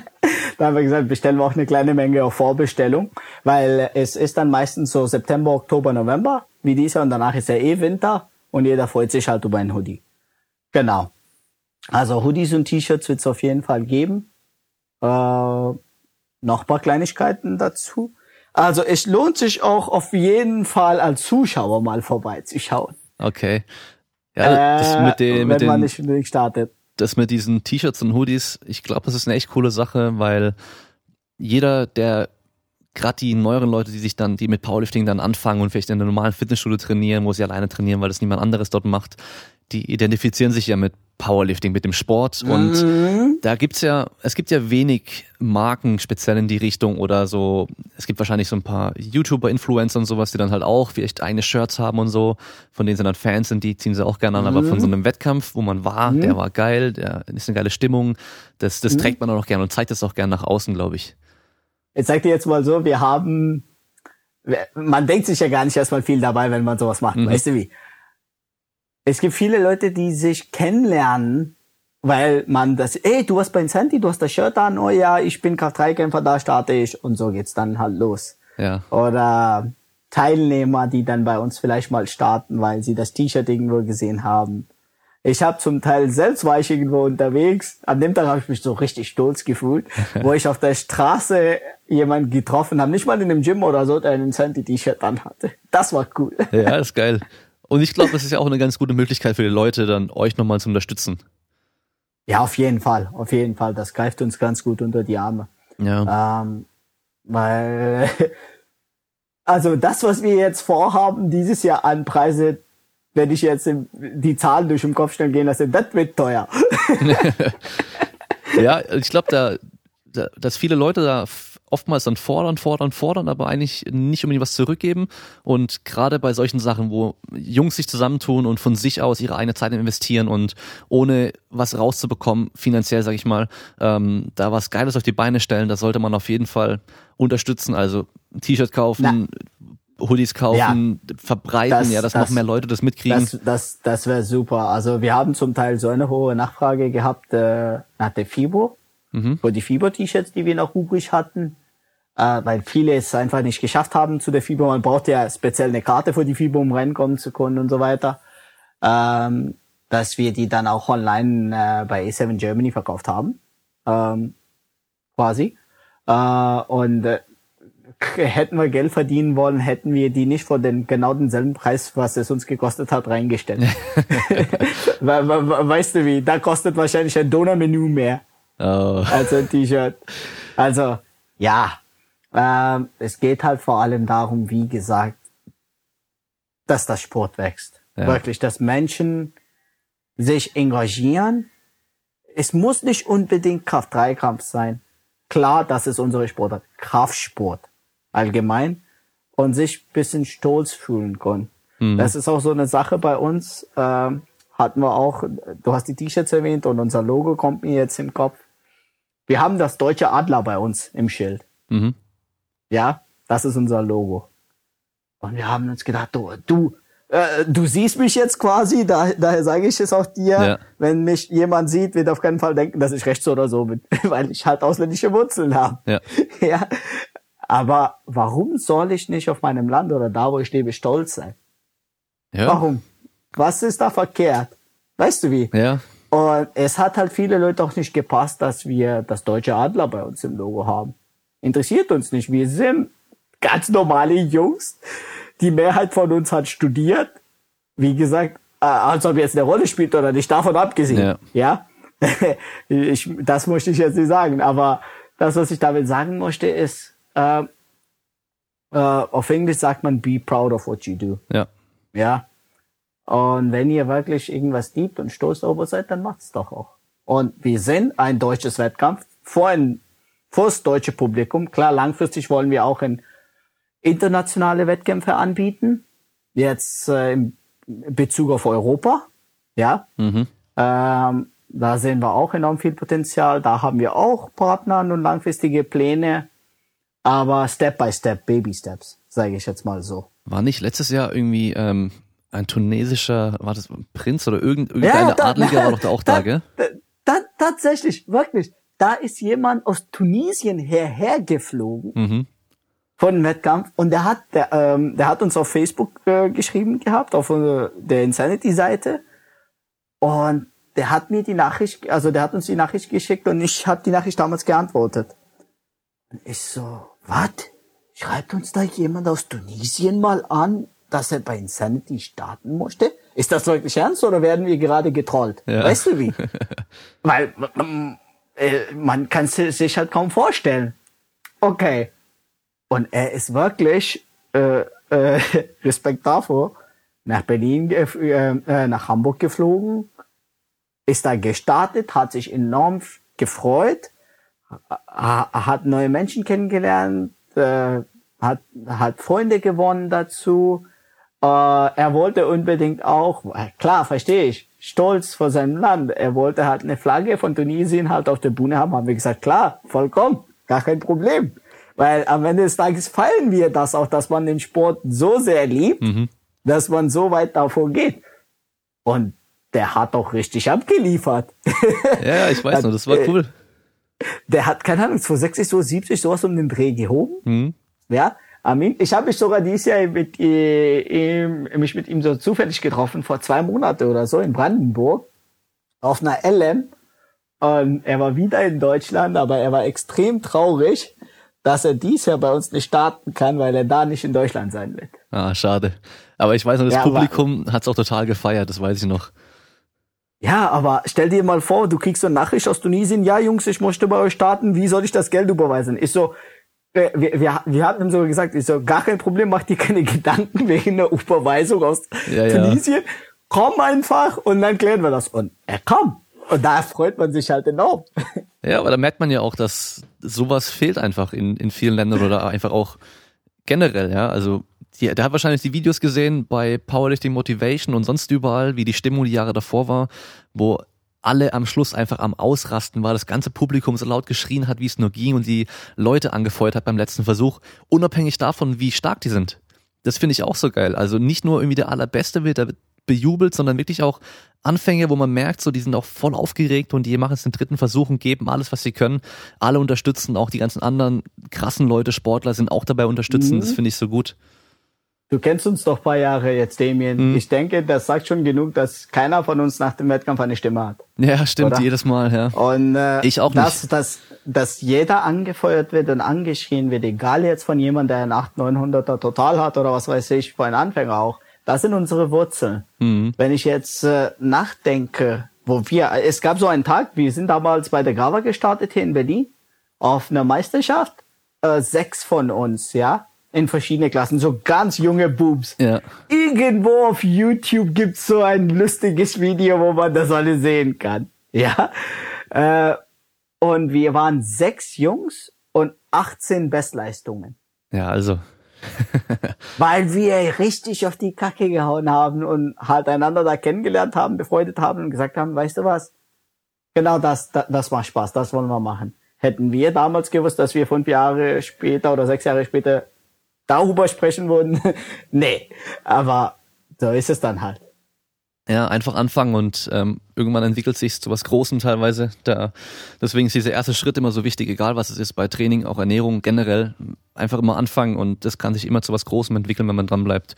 da haben wir gesagt, bestellen wir auch eine kleine Menge auf Vorbestellung, weil es ist dann meistens so September, Oktober, November, wie dieses Jahr und danach ist ja eh Winter und jeder freut sich halt über einen Hoodie. Genau. Also Hoodies und T-Shirts wird es auf jeden Fall geben. Äh, noch paar Kleinigkeiten dazu. Also es lohnt sich auch auf jeden Fall als Zuschauer mal vorbeizuschauen. Okay. Ja, das Äh, mit den, mit wenn man den, nicht unbedingt startet. Das mit diesen T-Shirts und Hoodies, ich glaube, das ist eine echt coole Sache, weil jeder, der gerade die neueren Leute, die sich dann, die mit Powerlifting dann anfangen und vielleicht in einem normalen Fitnessstudio trainieren, wo sie alleine trainieren, weil das niemand anderes dort macht, die identifizieren sich ja mit Powerlifting, mit dem Sport. Und Mhm. da gibt's ja, es gibt ja wenig Marken speziell in die Richtung oder so. Es gibt wahrscheinlich so ein paar YouTuber, Influencer und sowas, die dann halt auch vielleicht eigene Shirts haben und so, von denen sie dann Fans sind, die ziehen sie auch gerne an. Aber Mhm. von so einem Wettkampf, wo man war, der war geil, der ist eine geile Stimmung, das, Mhm. das trägt man auch noch gerne und zeigt das auch gerne nach außen, glaube ich. Ich sag dir jetzt mal so, wir haben, man denkt sich ja gar nicht erstmal viel dabei, wenn man sowas macht. Weißt du wie? Es gibt viele Leute, die sich kennenlernen, weil man das, ey, du hast bei Insanity, du hast das Shirt an, oh ja, ich bin Kraft-3-Kämpfer, da starte ich und so geht's dann halt los. Ja. Oder Teilnehmer, die dann bei uns vielleicht mal starten, weil sie das T-Shirt irgendwo gesehen haben. Ich habe zum Teil selbst war ich irgendwo unterwegs. An dem Tag habe ich mich so richtig stolz gefühlt, *laughs* wo ich auf der Straße jemanden getroffen habe, nicht mal in einem Gym oder so, der ein Insanity-T-Shirt anhatte. Das war cool. Ja, ist geil. Und ich glaube, das ist ja auch eine ganz gute Möglichkeit für die Leute, dann euch nochmal zu unterstützen. Ja, auf jeden Fall, auf jeden Fall. Das greift uns ganz gut unter die Arme. Ja. Ähm, weil, *laughs* also das, was wir jetzt vorhaben, dieses Jahr an Preise, wenn ich jetzt die Zahlen durch den Kopf schnell gehen lasse, das wird teuer. *laughs* Ja, ich glaube, da, da, dass viele Leute da oftmals dann fordern, fordern, fordern, aber eigentlich nicht unbedingt was zurückgeben. Und gerade bei solchen Sachen, wo Jungs sich zusammentun und von sich aus ihre eigene Zeit investieren und ohne was rauszubekommen, finanziell, sag ich mal, ähm, da was Geiles auf die Beine stellen, das sollte man auf jeden Fall unterstützen. Also T-Shirt kaufen, Hoodies kaufen, verbreiten, Das- ja, dass das- noch mehr Leute das mitkriegen. Das, das, das wäre super. Also wir haben zum Teil so eine hohe Nachfrage gehabt äh, nach der FIBO, Mhm. für die FIBO-T-Shirts, die wir noch übrig hatten, äh, weil viele es einfach nicht geschafft haben zu der FIBO. Man braucht ja speziell eine Karte für die FIBO, um reinkommen zu können und so weiter. Ähm, dass wir die dann auch online äh, bei A7 Germany verkauft haben, ähm, quasi. Äh, und äh, *laughs* hätten wir Geld verdienen wollen, hätten wir die nicht für den genau denselben Preis, was es uns gekostet hat, reingestellt. *laughs* *laughs* We- we- we- weißt du wie? Da kostet wahrscheinlich ein Donnermenü mehr Oh. als ein T-Shirt. Also ja, ähm, es geht halt vor allem darum, wie gesagt, dass das Sport wächst. Ja. Wirklich, dass Menschen sich engagieren. Es muss nicht unbedingt Kraft-3-Kampf sein. Klar, das ist unsere Sportart. Kraftsport allgemein und sich bisschen stolz fühlen können. Das ist auch so eine Sache bei uns. Ähm, hatten wir auch, du hast die T-Shirts erwähnt und unser Logo kommt mir jetzt im Kopf. Wir haben das deutsche Adler bei uns im Schild. Mhm. Ja, das ist unser Logo. Und wir haben uns gedacht, du, du, äh, du siehst mich jetzt quasi, da, daher sage ich es auch dir. Ja. Wenn mich jemand sieht, wird auf keinen Fall denken, dass ich rechts oder so bin, *laughs* weil ich halt ausländische Wurzeln habe. Ja. *laughs* ja. Aber warum soll ich nicht auf meinem Land oder da, wo ich lebe, stolz sein? Ja. Warum? Was ist da verkehrt? Weißt du wie? Ja. Und es hat halt viele Leute auch nicht gepasst, dass wir das deutsche Adler bei uns im Logo haben. Interessiert uns nicht. Wir sind ganz normale Jungs. Die Mehrheit von uns hat studiert. Wie gesagt, äh, als ob jetzt eine Rolle spielt oder nicht, davon abgesehen. Ja. *laughs* ich, das möchte ich jetzt nicht sagen. Aber das, was ich damit sagen möchte, ist, äh, äh, auf Englisch sagt man, be proud of what you do. Ja. Ja. Und wenn ihr wirklich irgendwas liebt und stolz darüber seid, dann macht's doch auch. Und wir sind ein deutsches Wettkampf vor ein, vor das deutsche Publikum. Klar, langfristig wollen wir auch in internationale Wettkämpfe anbieten. Jetzt äh, im Bezug auf Europa. Ja. Mhm. Ähm, da sehen wir auch enorm viel Potenzial. Da haben wir auch Partner und langfristige Pläne. Aber Step by Step, Baby Steps, sage ich jetzt mal so. War nicht letztes Jahr irgendwie ähm, ein tunesischer, war das ein Prinz oder irgend, irgendeine da- Adliger war doch da *laughs* auch da, gell? Da, da, tatsächlich, wirklich. Da ist jemand aus Tunesien herher geflogen Mhm. von dem Wettkampf und der hat, der, ähm, der hat uns auf Facebook äh, geschrieben gehabt, auf äh, der Insanity-Seite und der hat mir die Nachricht, also der hat uns die Nachricht geschickt und ich habe die Nachricht damals geantwortet. Und ich so, was? Schreibt uns da jemand aus Tunesien mal an, dass er bei Insanity starten möchte? Ist das wirklich ernst oder werden wir gerade getrollt? Ja. Weißt du wie? *laughs* Weil ähm, äh, man kann es sich halt kaum vorstellen. Okay. Und er ist wirklich, äh, äh, *laughs* Respekt davor, nach Berlin, äh, äh, nach Hamburg geflogen, ist da gestartet, hat sich enorm gefreut, hat neue Menschen kennengelernt, äh, hat, hat Freunde gewonnen dazu. Äh, er wollte unbedingt auch, äh, klar, verstehe ich, stolz vor seinem Land. Er wollte halt eine Flagge von Tunesien halt auf der Bühne haben, haben wir gesagt, klar, vollkommen, gar kein Problem. Weil am Ende des Tages feiern wir das auch, dass man den Sport so sehr liebt, mhm. dass man so weit davor geht. Und der hat auch richtig abgeliefert. *laughs* Ja, ich weiß noch, das war cool. Der hat, keine Ahnung, 260, so 70, sowas um den Dreh gehoben. Mhm. Ja, Amin. Ich habe mich sogar dieses Jahr mit, äh, mich mit ihm so zufällig getroffen, vor zwei Monaten oder so in Brandenburg, auf einer LM. Und er war wieder in Deutschland, aber er war extrem traurig, dass er dies Jahr bei uns nicht starten kann, weil er da nicht in Deutschland sein wird. Ah, schade. Aber ich weiß noch, das ja, Publikum hat es auch total gefeiert, das weiß ich noch. Ja, aber stell dir mal vor, du kriegst so eine Nachricht aus Tunesien, ja Jungs, ich möchte bei euch starten, wie soll ich das Geld überweisen? Ich so, wir, wir, wir hatten ihm so gesagt, ich so, gar kein Problem, mach dir keine Gedanken wegen der Überweisung aus ja, Tunesien. Ja. Komm einfach und dann klären wir das. Und er kam. Und da freut man sich halt enorm. Ja, aber da merkt man ja auch, dass sowas fehlt einfach in, in vielen Ländern oder einfach auch generell, ja. Also die, der hat wahrscheinlich die Videos gesehen bei Powerlifting Motivation und sonst überall, wie die Stimmung die Jahre davor war, wo alle am Schluss einfach am Ausrasten war, das ganze Publikum so laut geschrien hat, wie es nur ging und die Leute angefeuert hat beim letzten Versuch, unabhängig davon, wie stark die sind. Das finde ich auch so geil. Also nicht nur irgendwie der Allerbeste wird, der wird bejubelt, sondern wirklich auch Anfänge, wo man merkt, so die sind auch voll aufgeregt und die machen es den dritten Versuch und geben alles, was sie können. Alle unterstützen, auch die ganzen anderen krassen Leute, Sportler sind auch dabei unterstützen. Mhm. Das finde ich so gut. Du kennst uns doch paar Jahre jetzt, Damien. Mhm. Ich denke, das sagt schon genug, dass keiner von uns nach dem Wettkampf eine Stimme hat. Ja, stimmt, oder? jedes Mal, ja. Und äh, ich auch dass, nicht. Dass, dass jeder angefeuert wird und angeschrien wird, egal jetzt von jemandem, der einen 800, 900er Total hat oder was weiß ich, vor einem Anfänger auch. Das sind unsere Wurzeln. Mhm. Wenn ich jetzt äh, nachdenke, wo wir, es gab so einen Tag, wir sind damals bei der Grava gestartet hier in Berlin, auf einer Meisterschaft, äh, sechs von uns, ja, in verschiedene Klassen, so ganz junge Boobs. Ja. Irgendwo auf YouTube gibt's so ein lustiges Video, wo man das alle sehen kann. Ja. Äh, und wir waren sechs Jungs und 18 Bestleistungen. Ja, also. *laughs* Weil wir richtig auf die Kacke gehauen haben und halt einander da kennengelernt haben, befreundet haben und gesagt haben, weißt du was? Genau das, das, das macht Spaß, das wollen wir machen. Hätten wir damals gewusst, dass wir fünf Jahre später oder sechs Jahre später darüber sprechen würden. *laughs* nee, aber so ist es dann halt. Ja, einfach anfangen und ähm, irgendwann entwickelt sich zu was Großem teilweise. Da, deswegen ist dieser erste Schritt immer so wichtig, egal was es ist, bei Training, auch Ernährung generell. Einfach immer anfangen und das kann sich immer zu was Großem entwickeln, wenn man dran bleibt.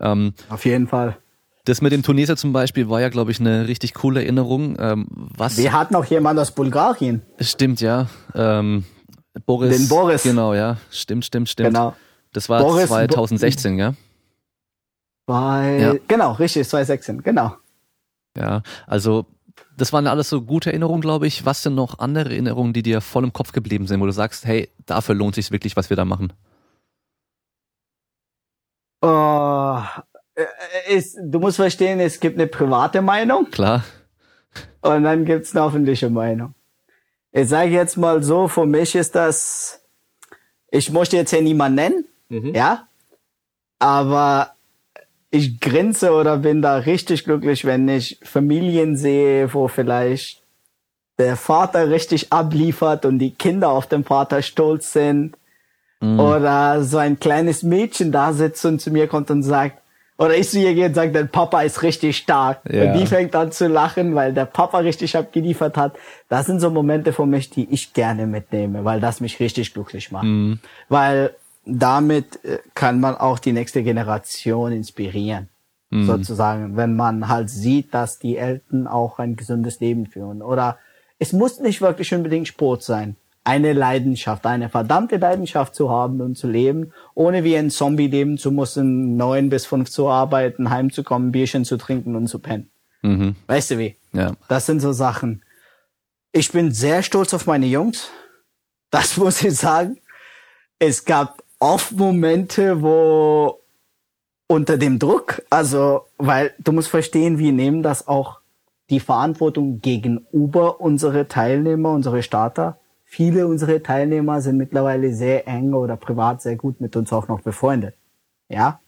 Ähm, Auf jeden Fall. Das mit dem Tunesier zum Beispiel war ja, glaube ich, eine richtig coole Erinnerung. Ähm, was Wir hatten auch jemand aus Bulgarien. Stimmt, ja. Ähm, Boris. Den Boris. Genau, ja. Stimmt, stimmt, stimmt. Genau. Das war Boris 2016, Bo ja? Bei, ja. Genau, richtig, 2016, genau. Ja, also das waren alles so gute Erinnerungen, glaube ich. Was sind noch andere Erinnerungen, die dir voll im Kopf geblieben sind, wo du sagst, hey, dafür lohnt sich wirklich, was wir da machen? Oh, ist, du musst verstehen, es gibt eine private Meinung. Klar. Und dann gibt's eine öffentliche Meinung. Ich sage jetzt mal so, für mich ist das, ich möchte jetzt hier niemanden nennen, Mhm. Ja. Aber ich grinse oder bin da richtig glücklich, wenn ich Familien sehe, wo vielleicht der Vater richtig abliefert und die Kinder auf den Vater stolz sind. Mhm. Oder so ein kleines Mädchen da sitzt und zu mir kommt und sagt, oder ich zu ihr gehe und sage, dein Papa ist richtig stark. Ja. Und die fängt an zu lachen, weil der Papa richtig abgeliefert hat. Das sind so Momente für mich, die ich gerne mitnehme, weil das mich richtig glücklich macht. Mhm. Weil damit äh, kann man auch die nächste Generation inspirieren. Mhm. Sozusagen, wenn man halt sieht, dass die Eltern auch ein gesundes Leben führen. Oder es muss nicht wirklich unbedingt Sport sein. Eine Leidenschaft, eine verdammte Leidenschaft zu haben und zu leben, ohne wie ein Zombie leben zu müssen, neun bis fünf zu arbeiten, heimzukommen, Bierchen zu trinken und zu pennen. Mhm. Weißt du wie? Ja. Das sind so Sachen. Ich bin sehr stolz auf meine Jungs. Das *laughs* muss ich sagen. Es gab oft Momente, wo unter dem Druck. Also, weil du musst verstehen, wir nehmen das auch die Verantwortung gegenüber unsere Teilnehmer, unsere Starter. Viele unserer Teilnehmer sind mittlerweile sehr eng oder privat sehr gut mit uns auch noch befreundet. Ja.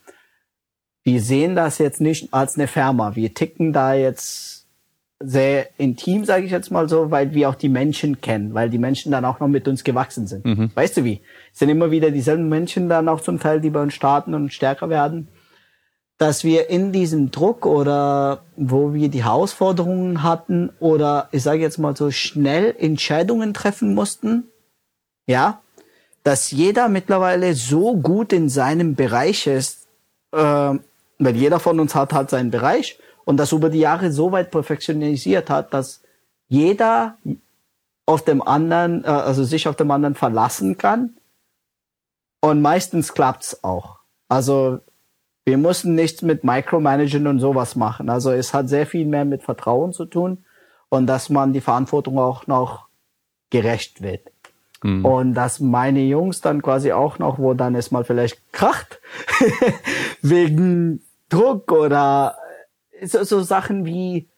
Wir sehen das jetzt nicht als eine Firma. Wir ticken da jetzt sehr intim, sage ich jetzt mal so, weil wir auch die Menschen kennen, weil die Menschen dann auch noch mit uns gewachsen sind. Mhm. Weißt du wie? Es sind immer wieder dieselben Menschen dann auch zum Teil, die bei uns starten und stärker werden dass wir in diesem Druck oder wo wir die Herausforderungen hatten oder ich sage jetzt mal so schnell Entscheidungen treffen mussten, ja, dass jeder mittlerweile so gut in seinem Bereich ist, äh, weil jeder von uns hat halt seinen Bereich und das über die Jahre so weit perfektionisiert hat, dass jeder auf dem anderen, äh, also sich auf dem anderen verlassen kann und meistens klappt's auch. Also wir mussten nichts mit Micromanagen und sowas machen. Also es hat sehr viel mehr mit Vertrauen zu tun und dass man die Verantwortung auch noch gerecht wird. Mhm. Und dass meine Jungs dann quasi auch noch, wo dann es mal vielleicht kracht, *laughs* wegen Druck oder so, so Sachen wie,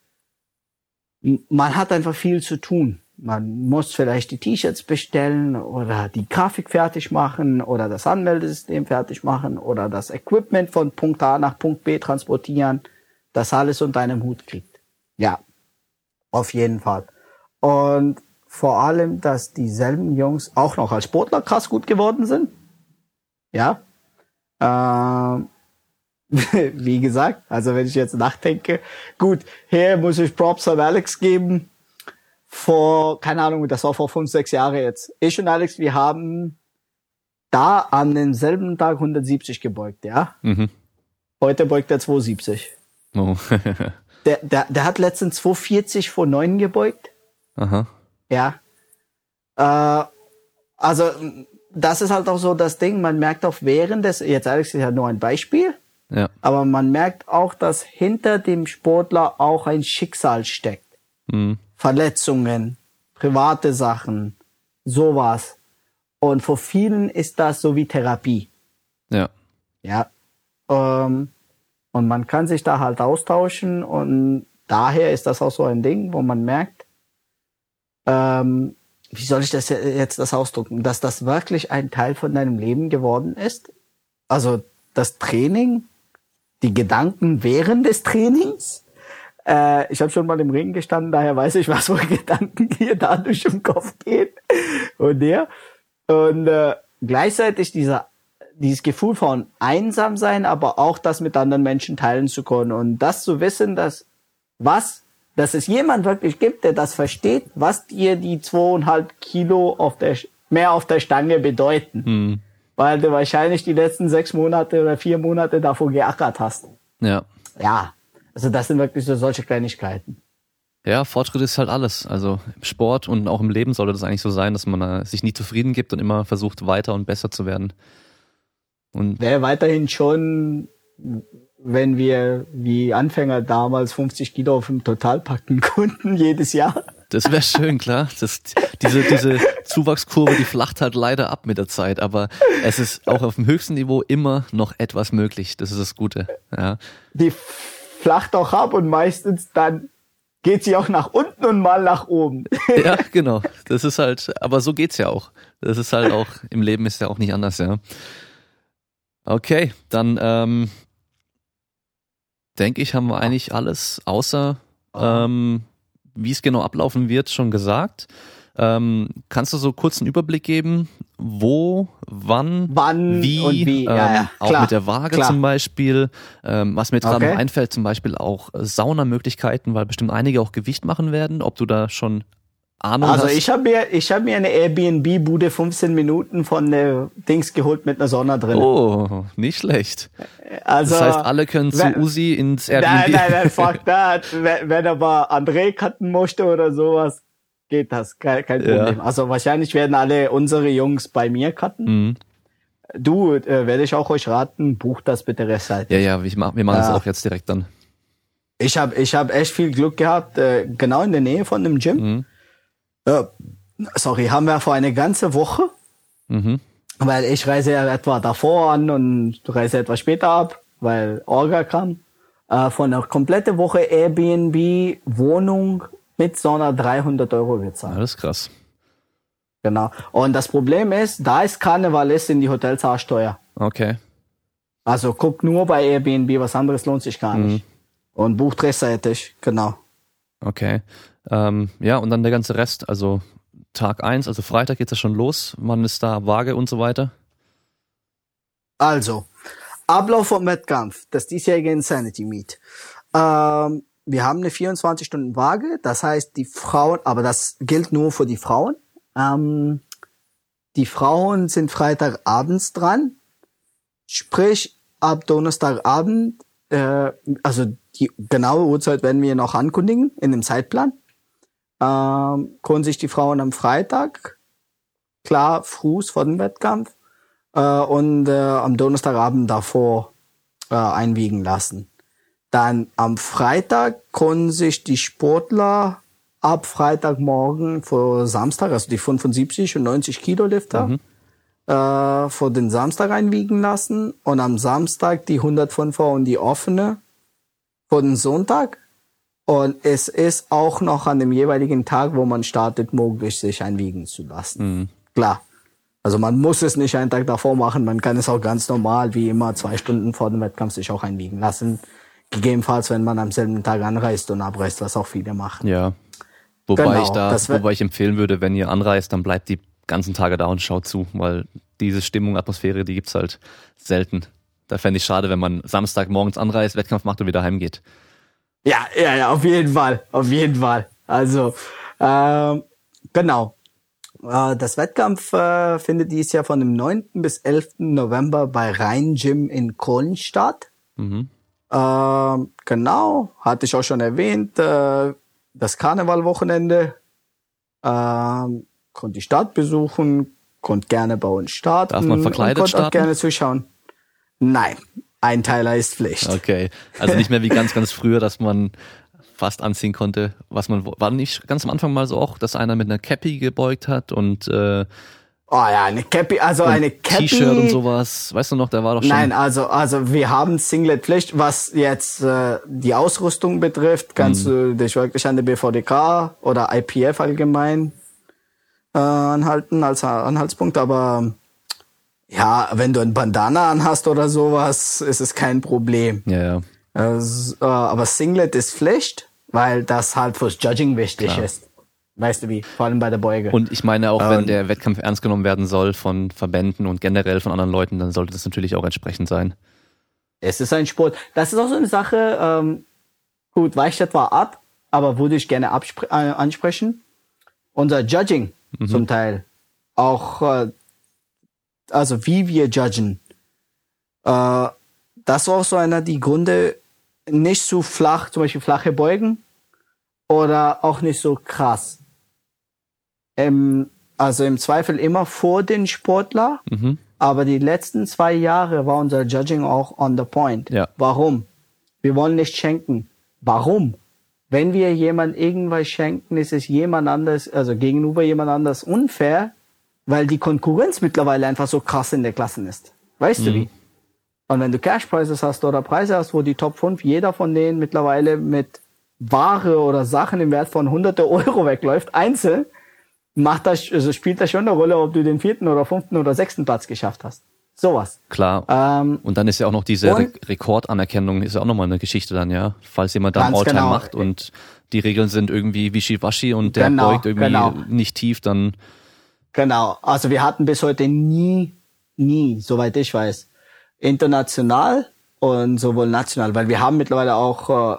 man hat einfach viel zu tun. Man muss vielleicht die T-Shirts bestellen oder die Grafik fertig machen oder das Anmeldesystem fertig machen oder das Equipment von Punkt A nach Punkt B transportieren, das alles unter einem Hut kriegt. Ja, auf jeden Fall. Und vor allem, dass dieselben Jungs auch noch als Sportler krass gut geworden sind. Ja. Ähm, *laughs* wie gesagt, also wenn ich jetzt nachdenke, gut, hier muss ich Props an Alex geben vor, keine Ahnung, das war vor fünf, sechs Jahre jetzt. Ich und Alex, wir haben da an demselben Tag 170 gebeugt, ja. Mhm. Heute beugt er 270. Oh. *laughs* der, der, der hat letztens 240 vor 9 gebeugt. Aha. Ja. Äh, also, das ist halt auch so das Ding, man merkt auch während des, jetzt Alex ist ja nur ein Beispiel, ja. aber man merkt auch, dass hinter dem Sportler auch ein Schicksal steckt. Mhm. Verletzungen, private Sachen, sowas. Und für vielen ist das so wie Therapie. Ja. Ja. Ähm, und man kann sich da halt austauschen und daher ist das auch so ein Ding, wo man merkt, ähm, wie soll ich das jetzt das ausdrücken, dass das wirklich ein Teil von deinem Leben geworden ist? Also das Training, die Gedanken während des Trainings, äh, ich habe schon mal im Ring gestanden, daher weiß ich, was für *laughs* Gedanken hier dadurch im Kopf gehen und der. Und äh, gleichzeitig dieser dieses Gefühl von einsam sein, aber auch das mit anderen Menschen teilen zu können und das zu wissen, dass was, dass es jemand wirklich gibt, der das versteht, was dir die zweieinhalb Kilo auf der mehr auf der Stange bedeuten, hm. Weil du wahrscheinlich die letzten sechs Monate oder vier Monate davor geackert hast. Ja. Ja, also das sind wirklich so solche Kleinigkeiten. Ja, Fortschritt ist halt alles. Also im Sport und auch im Leben sollte das eigentlich so sein, dass man äh, sich nie zufrieden gibt und immer versucht, weiter und besser zu werden. Und Wäre weiterhin schon, wenn wir wie Anfänger damals 50 Kilo auf dem Total packen *laughs* konnten jedes Jahr. Das wäre schön, klar. Das, diese, diese Zuwachskurve, die flacht halt leider ab mit der Zeit, aber es ist auch auf dem höchsten Niveau immer noch etwas möglich. Das ist das Gute. Ja. Die flacht auch ab und meistens dann geht sie auch nach unten und mal nach oben. *laughs* Ja, genau. Das ist halt, aber so geht's ja auch. Das ist halt auch, im Leben ist ja auch nicht anders, ja. Okay, dann ähm, denke ich, haben wir eigentlich alles außer ähm, wie es genau ablaufen wird, schon gesagt. Ähm, kannst du so kurz einen Überblick geben, wo, wann, wann wie, wie. Ähm, ja, ja. auch mit der Waage klar. zum Beispiel. Ähm, was mir gerade okay. einfällt, zum Beispiel auch Saunamöglichkeiten, weil bestimmt einige auch Gewicht machen werden. Ob du da schon Ahnung also hast? ich habe mir, ich habe mir eine Airbnb-Bude 15 Minuten von der Dings geholt mit einer Sauna drin. Oh, nicht schlecht. Also, das heißt, alle können zu wenn, Usi ins Airbnb. Nein, nein, nein, *laughs* fuck that. Wenn, wenn aber André cutten möchte oder sowas, geht das, kein, kein Problem. Ja. Also wahrscheinlich werden alle unsere Jungs bei mir cutten. Mhm. Du, äh, werde ich auch euch raten, bucht das bitte rechtzeitig. Ja, ja, wir, machen wir machen ja. das auch jetzt direkt dann. Ich habe ich hab echt viel Glück gehabt, äh, genau in der Nähe von dem Gym. Mhm. Äh, sorry, haben wir vor eine ganze Woche, mhm. weil ich reise ja etwa davor an und reise etwas später ab, weil Orga kam, äh, von einer komplette Woche Airbnb Wohnung mit so einer 300 Euro gezahlt. Alles krass. Genau. Und das Problem ist, da ist Karneval ist, sind die Hotels auch teuer. Okay. Also guck nur bei Airbnb, was anderes lohnt sich gar nicht. Und bucht rechtzeitig, genau. Okay. Ähm, ja, und dann der ganze Rest, also Tag eins, also Freitag geht's ja schon los. Wann ist da Waage und so weiter? Also, Ablauf vom Wettkampf, das diesjährige Insanity Meet. Ähm, wir haben eine 24-Stunden-Waage, das heißt, die Frauen, aber das gilt nur für die Frauen. Ähm, die Frauen sind Freitagabends dran, sprich ab Donnerstagabend, äh, also die genaue Uhrzeit werden wir noch ankündigen in dem Zeitplan. Ähm, können sich die Frauen am Freitag, klar, Fuß vor dem Wettkampf, äh, und äh, am Donnerstagabend davor äh, einwiegen lassen. Dann am Freitag können sich die Sportler ab Freitagmorgen vor Samstag, also die 75 und 90 Kilo Lifter, äh, vor den Samstag einwiegen lassen und am Samstag die 105er und die offene vor den Sonntag. Und es ist auch noch an dem jeweiligen Tag, wo man startet, möglich, sich einwiegen zu lassen. Klar. Also man muss es nicht einen Tag davor machen, man kann es auch ganz normal, wie immer, zwei Stunden vor dem Wettkampf sich auch einwiegen lassen. Gegebenenfalls, wenn man am selben Tag anreist und abreist, was auch viele machen. Ja. Wobei Genau, ich da, wobei ich empfehlen würde, wenn ihr anreist, dann bleibt die ganzen Tage da und schaut zu, weil diese Stimmung, Atmosphäre, die gibt's halt selten. Da fände ich schade, wenn man Samstag morgens anreist, Wettkampf macht und wieder heimgeht. Ja, ja, ja, auf jeden Fall, auf jeden Fall. Also, ähm, genau. Äh, das Wettkampf äh, findet dieses Jahr von dem 9. bis 11. November bei Rhein Gym in Köln statt. Mhm. Ähm, genau, hatte ich auch schon erwähnt, äh, das Karnevalwochenende. Ähm, konnte die Stadt besuchen, konnte gerne bei uns starten. Darf man verkleidet konnte auch starten? gerne zuschauen. Nein, Einteiler ist Pflicht. Okay. Also nicht mehr wie ganz, ganz früher, dass man fast anziehen konnte, was man war nicht ganz am Anfang mal so auch, dass einer mit einer Cappy gebeugt hat und, äh, Oh ja, eine Cappy, also eine Cappy. T-Shirt und sowas. Weißt du noch, der war doch schon. Nein, also also wir haben Singlet-Pflicht, was jetzt äh, die Ausrüstung betrifft, kannst du dich wirklich an die BVDK oder IPF allgemein äh, anhalten als Anhaltspunkt, aber ja, wenn du ein Bandana anhast oder sowas, ist es kein Problem. Ja, ja. Also, aber Singlet ist Pflicht, weil das halt fürs Judging wichtig Klar. ist. Weißt du wie? Vor allem bei der Beuge. Und ich meine auch, wenn Ähm, der Wettkampf ernst genommen werden soll von Verbänden und generell von anderen Leuten, dann sollte das natürlich auch entsprechend sein. Es ist ein Sport. Das ist auch so eine Sache, ähm, gut, weicht etwa ab, aber würde ich gerne äh, ansprechen. Unser Judging zum Teil, auch, äh, also wie wir judgen, äh, das war auch so einer die Gründe, nicht so flach, zum Beispiel flache Beugen oder auch nicht so krass. Ähm, also im Zweifel immer vor den Sportler, Mhm. aber die letzten zwei Jahre war unser Judging auch on the point. Ja. Warum? Wir wollen nicht schenken. Warum? Wenn wir jemand irgendwas schenken, ist es jemand anders, also gegenüber jemand anders unfair, weil die Konkurrenz mittlerweile einfach so krass in der Klasse ist. Weißt du wie? Und wenn du Cash Prizes hast oder Preise hast, wo die Top 5, jeder von denen mittlerweile mit Ware oder Sachen im Wert von hunderte Euro wegläuft, einzeln, macht das, also spielt das schon eine Rolle, ob du den vierten oder fünften oder sechsten Platz geschafft hast. Sowas. Klar. Ähm, Und dann ist ja auch noch diese Re Rekordanerkennung, ist ja auch nochmal eine Geschichte dann, ja. Falls jemand dann Ganz Alltime genau. macht und die Regeln sind irgendwie wischiwaschi und der Genau, beugt irgendwie genau. nicht tief, dann Genau. Also wir hatten bis heute nie, nie, soweit ich weiß, international und sowohl national, weil wir haben mittlerweile auch äh,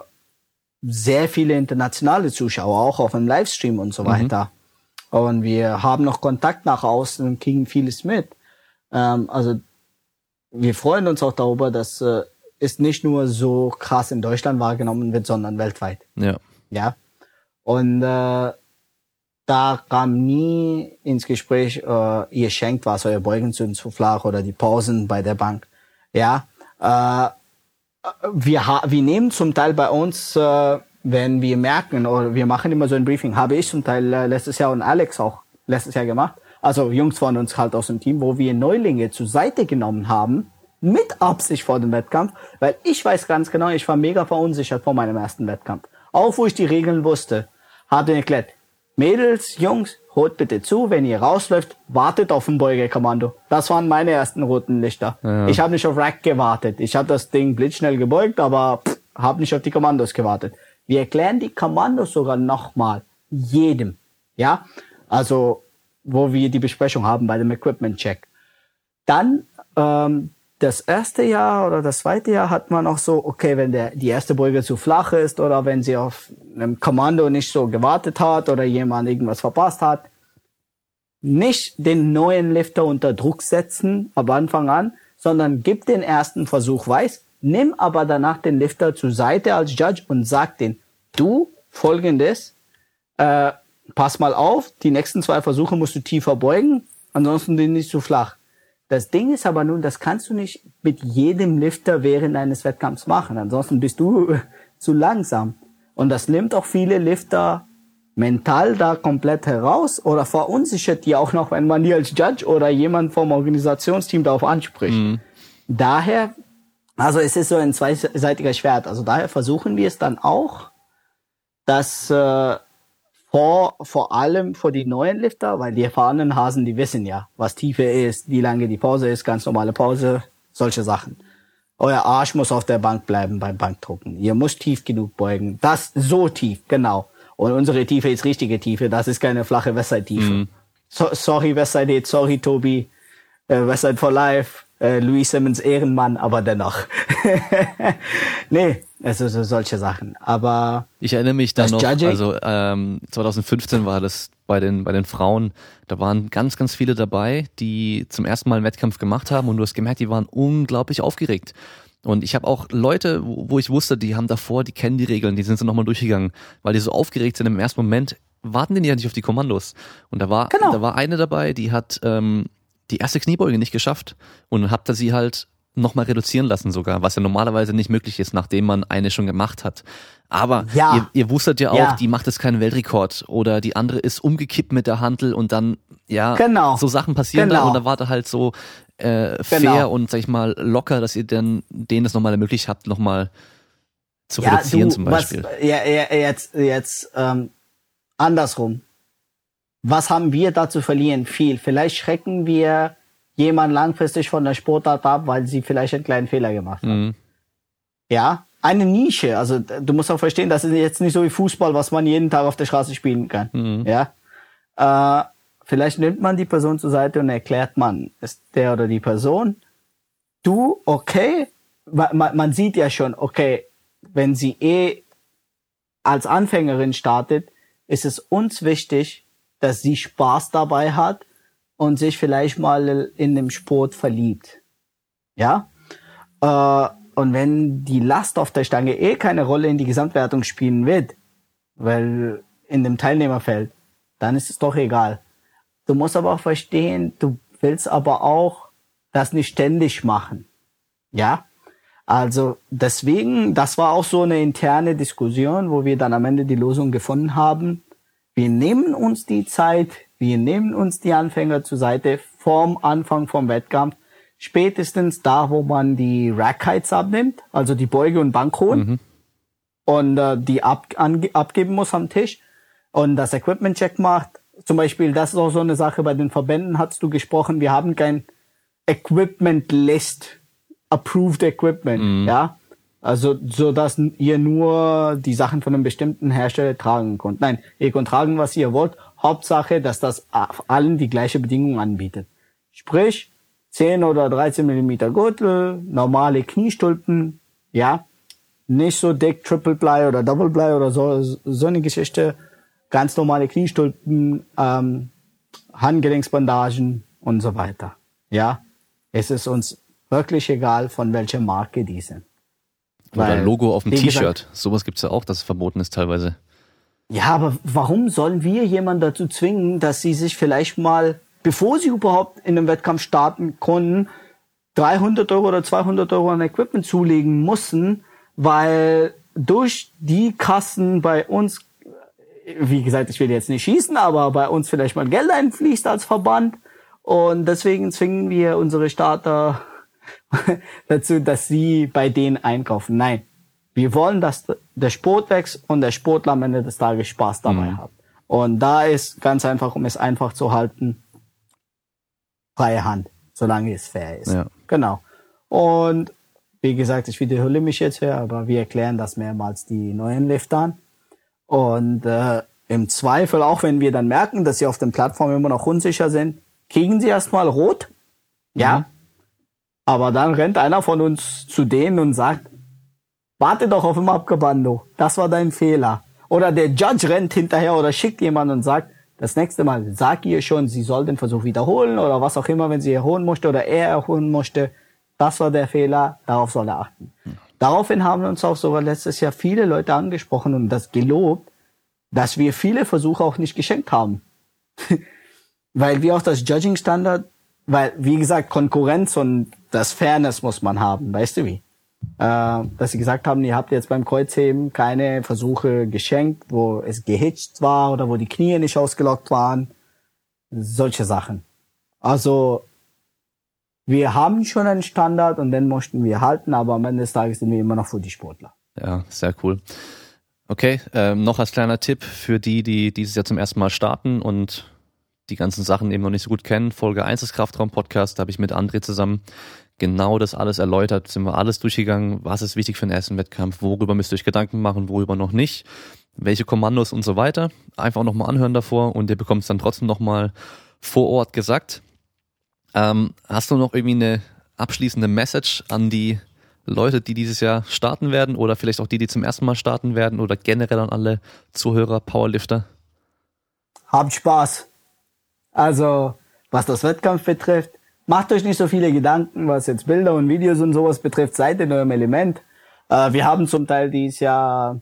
sehr viele internationale Zuschauer, auch auf dem Livestream und so weiter. Und wir haben noch Kontakt nach außen und kriegen vieles mit. Ähm, also wir freuen uns auch darüber, dass äh, es nicht nur so krass in Deutschland wahrgenommen wird, sondern weltweit. ja. Ja. Und äh, da kam nie ins Gespräch, äh, ihr schenkt was, euer Beugen sind zu flach oder die Pausen bei der Bank. Ja. Äh, wir, ha wir nehmen zum Teil bei uns, äh, wenn wir merken, oder wir machen immer so ein Briefing, habe ich zum Teil äh, letztes Jahr und Alex auch letztes Jahr gemacht, also Jungs von uns halt aus dem Team, wo wir Neulinge zur Seite genommen haben mit Absicht vor dem Wettkampf, weil ich weiß ganz genau, ich war mega verunsichert vor meinem ersten Wettkampf. Auch wo ich die Regeln wusste, hatte ich erklärt, Mädels, Jungs, holt bitte zu, wenn ihr rausläuft, wartet auf ein Beugekommando. Das waren meine ersten roten Lichter. Ja. Ich habe nicht auf Rack gewartet. Ich habe das Ding blitzschnell gebeugt, aber habe nicht auf die Kommandos gewartet. Wir erklären die Kommandos sogar nochmal jedem. Ja, also wo wir die Besprechung haben bei dem Equipment Check. Dann ähm, das erste Jahr oder das zweite Jahr hat man auch so, okay, wenn der, die erste Beuge zu flach ist oder wenn sie auf einem Kommando nicht so gewartet hat oder jemand irgendwas verpasst hat, nicht den neuen Lifter unter Druck setzen ab Anfang an, sondern gib den ersten Versuch weiß, nimm aber danach den Lifter zur Seite als Judge und sag den, du, folgendes, äh, pass mal auf, die nächsten zwei Versuche musst du tiefer beugen, ansonsten den nicht zu flach. Das Ding ist aber nun, das kannst du nicht mit jedem Lifter während eines Wettkampfs machen. Ansonsten bist du *laughs* zu langsam. Und das nimmt auch viele Lifter mental da komplett heraus oder verunsichert die auch noch, wenn man die als Judge oder jemand vom Organisationsteam darauf anspricht. Mhm. Daher, also es ist so ein zweiseitiger Schwert. Also daher versuchen wir es dann auch, dass äh, vor, vor allem für die neuen Lifter, weil die erfahrenen Hasen, die wissen ja, was Tiefe ist, wie lange die Pause ist, ganz normale Pause, solche Sachen. Euer Arsch muss auf der Bank bleiben beim Bankdrucken. Ihr müsst tief genug beugen. Das so tief, genau. Und unsere Tiefe ist richtige Tiefe. Das ist keine flache Westside-Tiefe. Mhm. So, sorry Westside, sorry Tobi, äh, Westside for Life äh, Louis Simmons Ehrenmann, aber dennoch. *laughs* nee, also so solche Sachen. Aber ich erinnere mich da noch, Judging, also ähm, 2015 war das bei den bei den Frauen, da waren ganz ganz viele dabei, die zum ersten Mal einen Wettkampf gemacht haben und du hast gemerkt, die waren unglaublich aufgeregt. Und ich habe auch Leute, wo ich wusste, die haben davor, die kennen die Regeln, die sind so nochmal durchgegangen, weil die so aufgeregt sind im ersten Moment, warten die ja nicht auf die Kommandos. Und da war, genau. da war eine dabei, die hat ähm, die erste Kniebeuge nicht geschafft und habt ihr sie halt nochmal reduzieren lassen sogar, was ja normalerweise nicht möglich ist, nachdem man eine schon gemacht hat. Aber ja. ihr, ihr wusstet ja auch, ja. die macht jetzt keinen Weltrekord oder die andere ist umgekippt mit der Handel und dann, ja, genau. so Sachen passieren genau. da und da war da halt so äh, fair genau. und sag ich mal locker, dass ihr dann denen das nochmal ermöglicht habt, nochmal zu ja, reduzieren du, zum Beispiel. Was, ja, ja, jetzt, jetzt ähm, andersrum was haben wir da zu verlieren? Viel. Vielleicht schrecken wir jemand langfristig von der Sportart ab, weil sie vielleicht einen kleinen Fehler gemacht haben. Mhm. Ja, eine Nische. Also du musst auch verstehen, das ist jetzt nicht so wie Fußball, was man jeden Tag auf der Straße spielen kann. Mhm. Ja, äh, vielleicht nimmt man die Person zur Seite und erklärt man, ist der oder die Person, du, okay, man, man sieht ja schon, okay, wenn sie eh als Anfängerin startet, ist es uns wichtig, dass sie Spaß dabei hat und sich vielleicht mal in dem Sport verliebt. Ja? Äh, und wenn die Last auf der Stange eh keine Rolle in die Gesamtwertung spielen wird, weil in dem Teilnehmerfeld, dann ist es doch egal. Du musst aber auch verstehen, du willst aber auch das nicht ständig machen. Ja? Also deswegen, das war auch so eine interne Diskussion, wo wir dann am Ende die Lösung gefunden haben. Wir nehmen uns die Zeit, wir nehmen uns die Anfänger zur Seite vorm Anfang vom Wettkampf, spätestens da, wo man die Rack Heights abnimmt, also die Beuge und Bankholen mhm. und äh, die ab, an, abgeben muss am Tisch und das Equipment Check macht. Zum Beispiel, das ist auch so eine Sache bei den Verbänden, hast du gesprochen, wir haben kein Equipment List, approved Equipment, mhm. ja. Also, so dass ihr nur die Sachen von einem bestimmten Hersteller tragen könnt. Nein, ihr könnt tragen, was ihr wollt. Hauptsache, dass das allen die gleiche Bedingung anbietet. Sprich, 10 oder 13 Millimeter Gürtel, normale Kniestulpen, ja. Nicht so dick Triple Ply oder Double Ply oder so, so eine Geschichte. Ganz normale Kniestulpen, ähm, Handgelenksbandagen und so weiter. Ja. Es ist uns wirklich egal, von welcher Marke die sind. Oder Weil, Logo auf dem T-Shirt. Sowas gibt's ja auch, dass es verboten ist teilweise. Ja, aber warum sollen wir jemanden dazu zwingen, dass sie sich vielleicht mal, bevor sie überhaupt in einem Wettkampf starten konnten, 300 Euro oder 200 Euro an Equipment zulegen mussten, weil durch die Kassen bei uns, wie gesagt, ich will jetzt nicht schießen, aber bei uns vielleicht mal Geld einfließt als Verband und deswegen zwingen wir unsere Starter *laughs* dazu, dass sie bei denen einkaufen. Nein, wir wollen, dass der Sport wächst und der Sportler am Ende des Tages Spaß dabei mhm. hat. Und da ist ganz einfach, um es einfach zu halten, freie Hand, solange es fair ist. Ja. Genau. Und wie gesagt, ich wiederhole mich jetzt hier, aber wir erklären das mehrmals die neuen Liftern. Und äh, im Zweifel, auch wenn wir dann merken, dass sie auf den Plattformen immer noch unsicher sind, kriegen sie erstmal rot. Ja. Mhm. Aber dann rennt einer von uns zu denen und sagt, warte doch auf dem Abgebando. Das war dein Fehler. Oder der Judge rennt hinterher oder schickt jemanden und sagt, das nächste Mal sag ihr schon, sie soll den Versuch wiederholen oder was auch immer, wenn sie erholen möchte oder er erholen möchte. Das war der Fehler, darauf soll er achten. Daraufhin haben uns auch sogar letztes Jahr viele Leute angesprochen und das gelobt, dass wir viele Versuche auch nicht geschenkt haben. *laughs* weil wir auch das Judging Standard, weil, wie gesagt, Konkurrenz und das Fairness muss man haben, weißt du wie? Äh, dass sie gesagt haben, ihr habt jetzt beim Kreuzheben keine Versuche geschenkt, wo es gehitcht war oder wo die Knie nicht ausgelockt waren. Solche Sachen. Also wir haben schon einen Standard und den möchten wir halten, aber am Ende des Tages sind wir immer noch für die Sportler. Ja, sehr cool. Okay, ähm, noch als kleiner Tipp für die, die dieses Jahr zum ersten Mal starten und die ganzen Sachen eben noch nicht so gut kennen. Folge 1 des Kraftraum-Podcast, da habe ich mit André zusammen genau das alles erläutert, sind wir alles durchgegangen, was ist wichtig für den ersten Wettkampf, worüber müsst ihr euch Gedanken machen, worüber noch nicht, welche Kommandos und so weiter. Einfach nochmal anhören davor und ihr bekommt es dann trotzdem nochmal vor Ort gesagt. Ähm, hast du noch irgendwie eine abschließende Message an die Leute, die dieses Jahr starten werden oder vielleicht auch die, die zum ersten Mal starten werden oder generell an alle Zuhörer, Powerlifter? Habt Spaß. Also, was das Wettkampf betrifft, macht euch nicht so viele Gedanken, was jetzt Bilder und Videos und sowas betrifft, seid in eurem Element. Äh, wir haben zum Teil dieses Jahr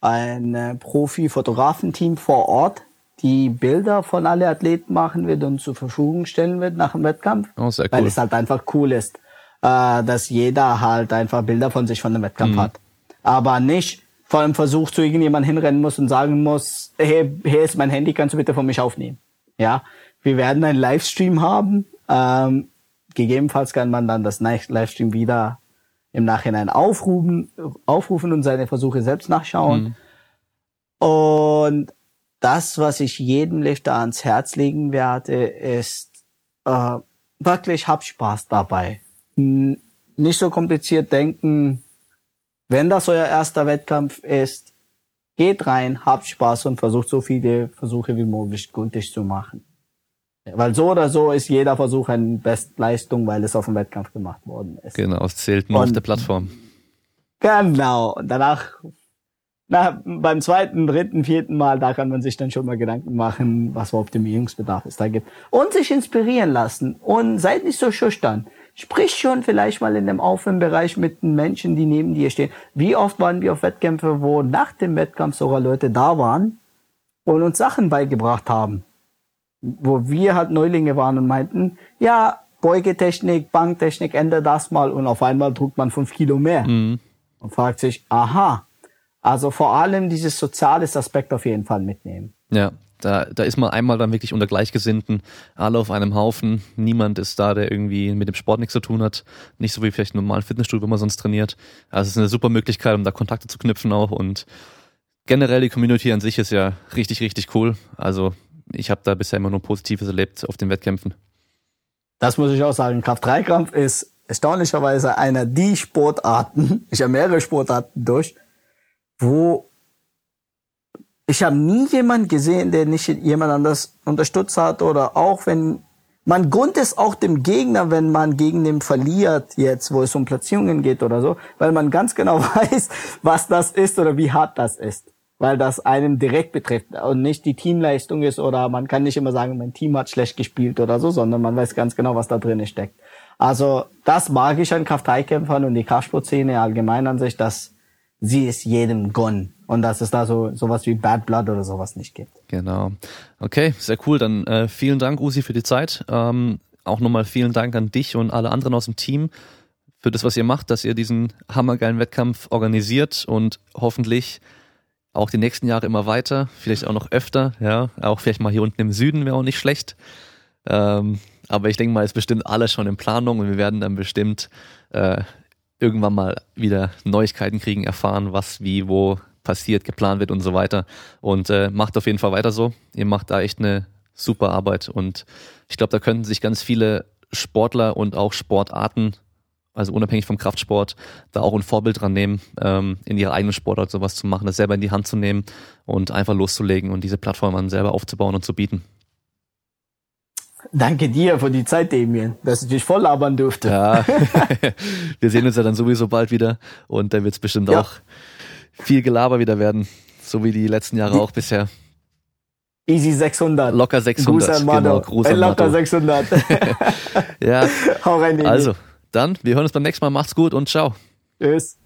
ein Profi-Fotografenteam vor Ort, die Bilder von alle Athleten machen wird und zur Verfügung stellen wird nach dem Wettkampf. Oh, sehr cool. Weil es halt einfach cool ist, äh, dass jeder halt einfach Bilder von sich von dem Wettkampf mhm. hat. Aber nicht vor einem Versuch zu irgendjemand hinrennen muss und sagen muss, hey, hier ist mein Handy, kannst du bitte von mich aufnehmen. Ja, wir werden einen Livestream haben. Ähm, gegebenenfalls kann man dann das Livestream wieder im Nachhinein aufrufen, aufrufen und seine Versuche selbst nachschauen. Mhm. Und das, was ich jedem Lifter ans Herz legen werde, ist äh, wirklich hab Spaß dabei. N nicht so kompliziert denken. Wenn das euer erster Wettkampf ist, geht rein, habt Spaß und versucht so viele Versuche wie möglich gültig zu machen. Weil so oder so ist jeder Versuch eine Bestleistung, weil es auf dem Wettkampf gemacht worden ist. Genau, es zählt nur und, auf der Plattform. Genau. Und danach na, beim zweiten, dritten, vierten Mal, da kann man sich dann schon mal Gedanken machen, was für Optimierungsbedarf es da gibt. Und sich inspirieren lassen. Und seid nicht so schüchtern. Sprich schon vielleicht mal in dem Aufwärmbereich mit den Menschen, die neben dir stehen. Wie oft waren wir auf Wettkämpfe, wo nach dem Wettkampf sogar Leute da waren und uns Sachen beigebracht haben. Wo wir halt Neulinge waren und meinten, ja, Beugetechnik, Banktechnik, ändere das mal und auf einmal druckt man fünf Kilo mehr. Mhm. Und fragt sich, aha, also vor allem dieses soziales Aspekt auf jeden Fall mitnehmen. Ja, da, da ist man einmal dann wirklich unter Gleichgesinnten, alle auf einem Haufen. Niemand ist da, der irgendwie mit dem Sport nichts zu tun hat. Nicht so wie vielleicht ein normalen Fitnessstudio, wo man sonst trainiert. Also es ist eine super Möglichkeit, um da Kontakte zu knüpfen auch. Und generell die Community an sich ist ja richtig, richtig cool. Also ich habe da bisher immer nur Positives erlebt auf den Wettkämpfen. Das muss ich auch sagen. Kraft-3-Kampf ist erstaunlicherweise einer die Sportarten, *laughs* ich habe mehrere Sportarten durch, wo ich habe nie jemand gesehen, der nicht jemand anders unterstützt hat oder auch wenn man gönnt es auch dem Gegner, wenn man gegen den verliert jetzt, wo es um Platzierungen geht oder so, weil man ganz genau *laughs* weiß, was das ist oder wie hart das ist, weil das einem direkt betrifft und nicht die Teamleistung ist oder man kann nicht immer sagen, mein Team hat schlecht gespielt oder so, sondern man weiß ganz genau, was da drin steckt. Also das mag ich an Kraft-3-Kämpfern und die Kraftsportszene allgemein an sich, dass sie ist jedem gone und dass es da so sowas wie Bad Blood oder sowas nicht gibt. Genau. Okay, sehr cool. Dann äh, vielen Dank, Usi, für die Zeit. Ähm, auch nochmal vielen Dank an dich und alle anderen aus dem Team für das, was ihr macht, dass ihr diesen hammergeilen Wettkampf organisiert und hoffentlich auch die nächsten Jahre immer weiter, vielleicht auch noch öfter, ja, auch vielleicht mal hier unten im Süden wäre auch nicht schlecht. Ähm, Aber ich denke mal, ist bestimmt alles schon in Planung und wir werden dann bestimmt äh, irgendwann mal wieder Neuigkeiten kriegen, erfahren, was wie wo passiert, geplant wird und so weiter. Und äh, macht auf jeden Fall weiter so. Ihr macht da echt eine super Arbeit und ich glaube, da könnten sich ganz viele Sportler und auch Sportarten, also unabhängig vom Kraftsport, da auch ein Vorbild dran nehmen, ähm, in ihrer eigenen Sportart sowas zu machen, das selber in die Hand zu nehmen und einfach loszulegen und diese Plattform dann selber aufzubauen und zu bieten. Danke dir für die Zeit, Damien, dass ich dich voll labern durfte. Ja, *laughs* *laughs* wir sehen uns ja dann sowieso bald wieder und da wird es bestimmt ja. auch viel Gelaber wieder werden, so wie die letzten Jahre die, auch bisher. Easy 600. Locker 600. Gruß an genau, Gruß an Locker 600. *laughs* ja. Hau rein, Damien. Also, dann, wir hören uns beim nächsten Mal. Macht's gut und ciao. Tschüss.